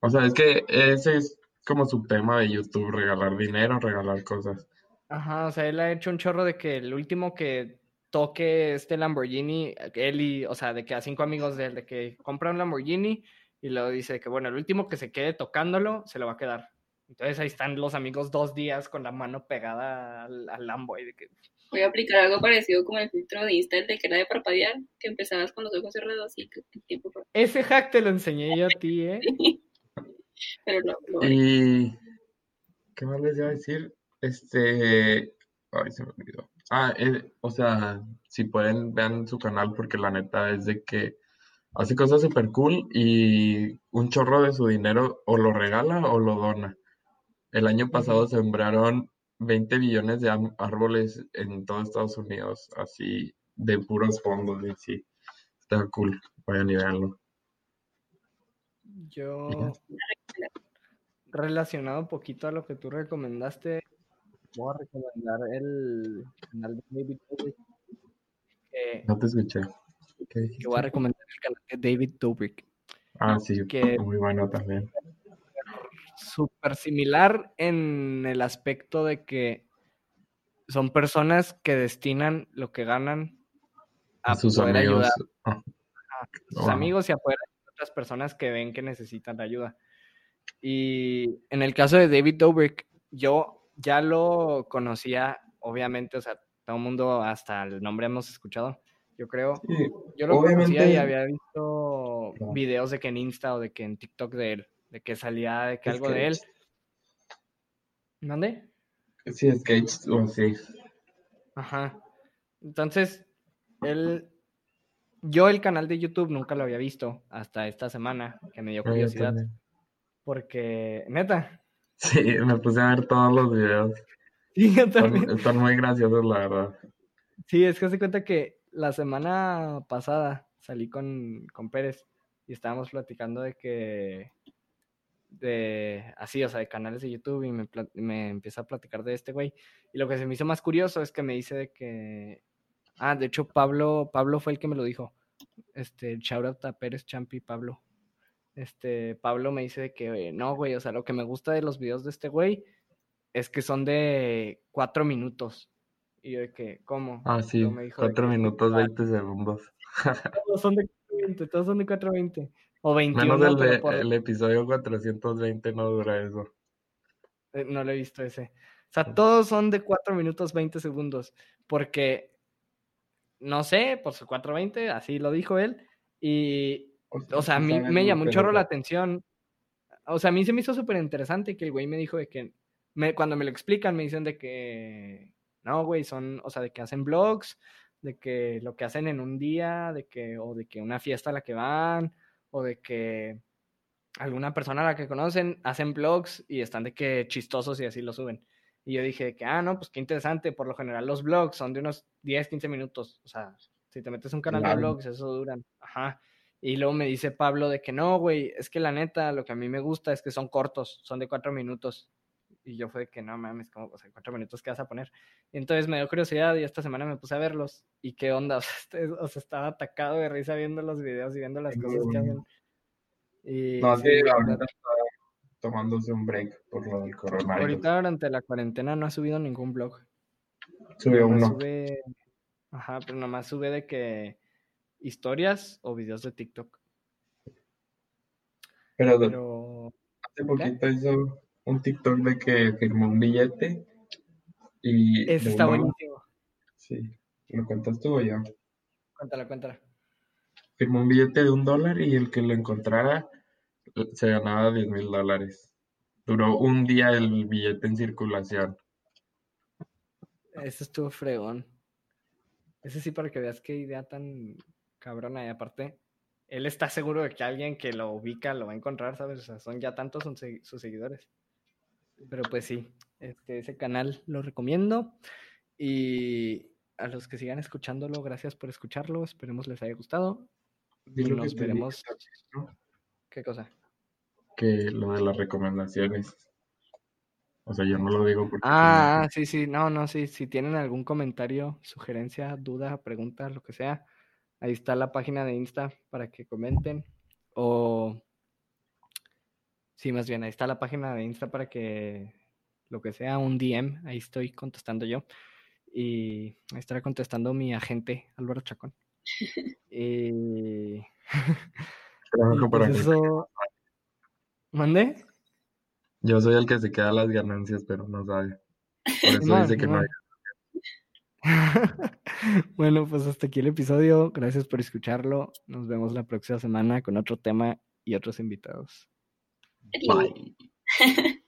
O sea es que ese es como su tema de YouTube, regalar dinero, regalar cosas. Ajá, o sea, él ha hecho un chorro de que el último que toque este Lamborghini, él y, o sea, de que a cinco amigos de él, de que compra un Lamborghini y luego dice que, bueno, el último que se quede tocándolo, se lo va a quedar. Entonces ahí están los amigos dos días con la mano pegada al, al Lambo. de que... Voy a aplicar algo parecido como el filtro de Insta, el de que era de parpadear, que empezabas con los ojos cerrados y que tiempo... Ese hack te lo enseñé yo a ti, ¿eh? Y. ¿Qué más les iba a decir? Este. Ay, se me olvidó. Ah, eh, o sea, si pueden, vean su canal porque la neta es de que hace cosas súper cool y un chorro de su dinero o lo regala o lo dona. El año pasado sembraron 20 billones de árboles en todo Estados Unidos, así de puros fondos y sí. Está cool, vayan y veanlo. Yo, relacionado un poquito a lo que tú recomendaste, voy a recomendar el canal de David Dobrik. no te escuché. Que voy a recomendar el canal de David Dobrik. Ah, sí, que muy bueno también. Súper similar en el aspecto de que son personas que destinan lo que ganan a, sus amigos. Ah. a sus amigos y a poder otras personas que ven que necesitan ayuda. Y en el caso de David Dobrik, yo ya lo conocía, obviamente, o sea, todo el mundo hasta el nombre hemos escuchado, yo creo. yo lo conocía y había visto videos de que en Insta o de que en TikTok de él, de que salía de que algo de él. ¿Dónde? Sí, Sketch, o sí. Ajá. Entonces, él yo el canal de YouTube nunca lo había visto hasta esta semana, que me dio ah, curiosidad. Porque, neta. Sí, me puse a ver todos los videos. Sí, yo también. Están, muy graciosos, la verdad. Sí, es que se cuenta que la semana pasada salí con, con Pérez y estábamos platicando de que de así, o sea, de canales de YouTube y me, me empieza a platicar de este güey. Y lo que se me hizo más curioso es que me dice de que Ah, de hecho, Pablo, Pablo fue el que me lo dijo. Este, shout out a Pérez Champi, Pablo. Este, Pablo me dice que no, güey, o sea, lo que me gusta de los videos de este güey es que son de cuatro minutos. Y yo de que, ¿cómo? Ah, sí, 4 minutos 20 segundos. todos son de 4.20, todos son de 4.20. O 21. Menos el, el episodio 420 no dura eso. Eh, no lo he visto ese. O sea, todos son de 4 minutos 20 segundos. Porque, no sé, por su 4.20, así lo dijo él. Y, o sea, a mí me llamó un chorro la atención. O sea, a mí se me hizo súper interesante que el güey me dijo de que, me, cuando me lo explican, me dicen de que, no, güey, son, o sea, de que hacen blogs, de que lo que hacen en un día, de que, o de que una fiesta a la que van, o de que alguna persona a la que conocen hacen blogs y están de que chistosos y así lo suben. Y yo dije que, ah, no, pues qué interesante. Por lo general los blogs son de unos 10, 15 minutos. O sea, si te metes un canal de blogs, eso duran. Ajá. Y luego me dice Pablo de que no, güey, es que la neta, lo que a mí me gusta es que son cortos, son de cuatro minutos. Y yo fue de que no mames, como, o sea, cuatro minutos que vas a poner. Y entonces me dio curiosidad y esta semana me puse a verlos. ¿Y qué onda? O sea, estaba atacado de risa viendo los videos y viendo las cosas que hacen. Y, no, sí, ahorita está tomándose un break por lo del coronavirus. Ahorita durante la cuarentena no ha subido ningún blog. Subió uno. Sube... Ajá, pero nomás sube de que historias o videos de TikTok. Pero, hace poquito hizo un TikTok de que firmó un billete y... Ese está buenísimo. Sí, ¿lo cuentas tú o yo? Cuéntala, cuéntala. Firmó un billete de un dólar y el que lo encontrara se ganaba 10 mil dólares. Duró un día el billete en circulación. Ese estuvo fregón. Ese sí, para que veas qué idea tan cabrona. Y aparte, él está seguro de que alguien que lo ubica lo va a encontrar, ¿sabes? O sea, son ya tantos sus seguidores. Pero pues sí, este, ese canal lo recomiendo. Y a los que sigan escuchándolo, gracias por escucharlo. Esperemos les haya gustado. Y nos veremos. ¿Qué cosa? Que lo de las recomendaciones. O sea, yo no lo digo porque... Ah, sí, sí, no, no, sí. Si tienen algún comentario, sugerencia, duda, pregunta, lo que sea, ahí está la página de Insta para que comenten. O... Sí, más bien, ahí está la página de Insta para que lo que sea, un DM, ahí estoy contestando yo. Y ahí estará contestando mi agente, Álvaro Chacón. y... Pues eso... ¿Mande? Yo soy el que se queda las ganancias, pero no sabe. Por eso dice que no, hay. bueno, pues hasta aquí el episodio. Gracias por escucharlo. Nos vemos la próxima semana con otro tema y otros invitados. Bye.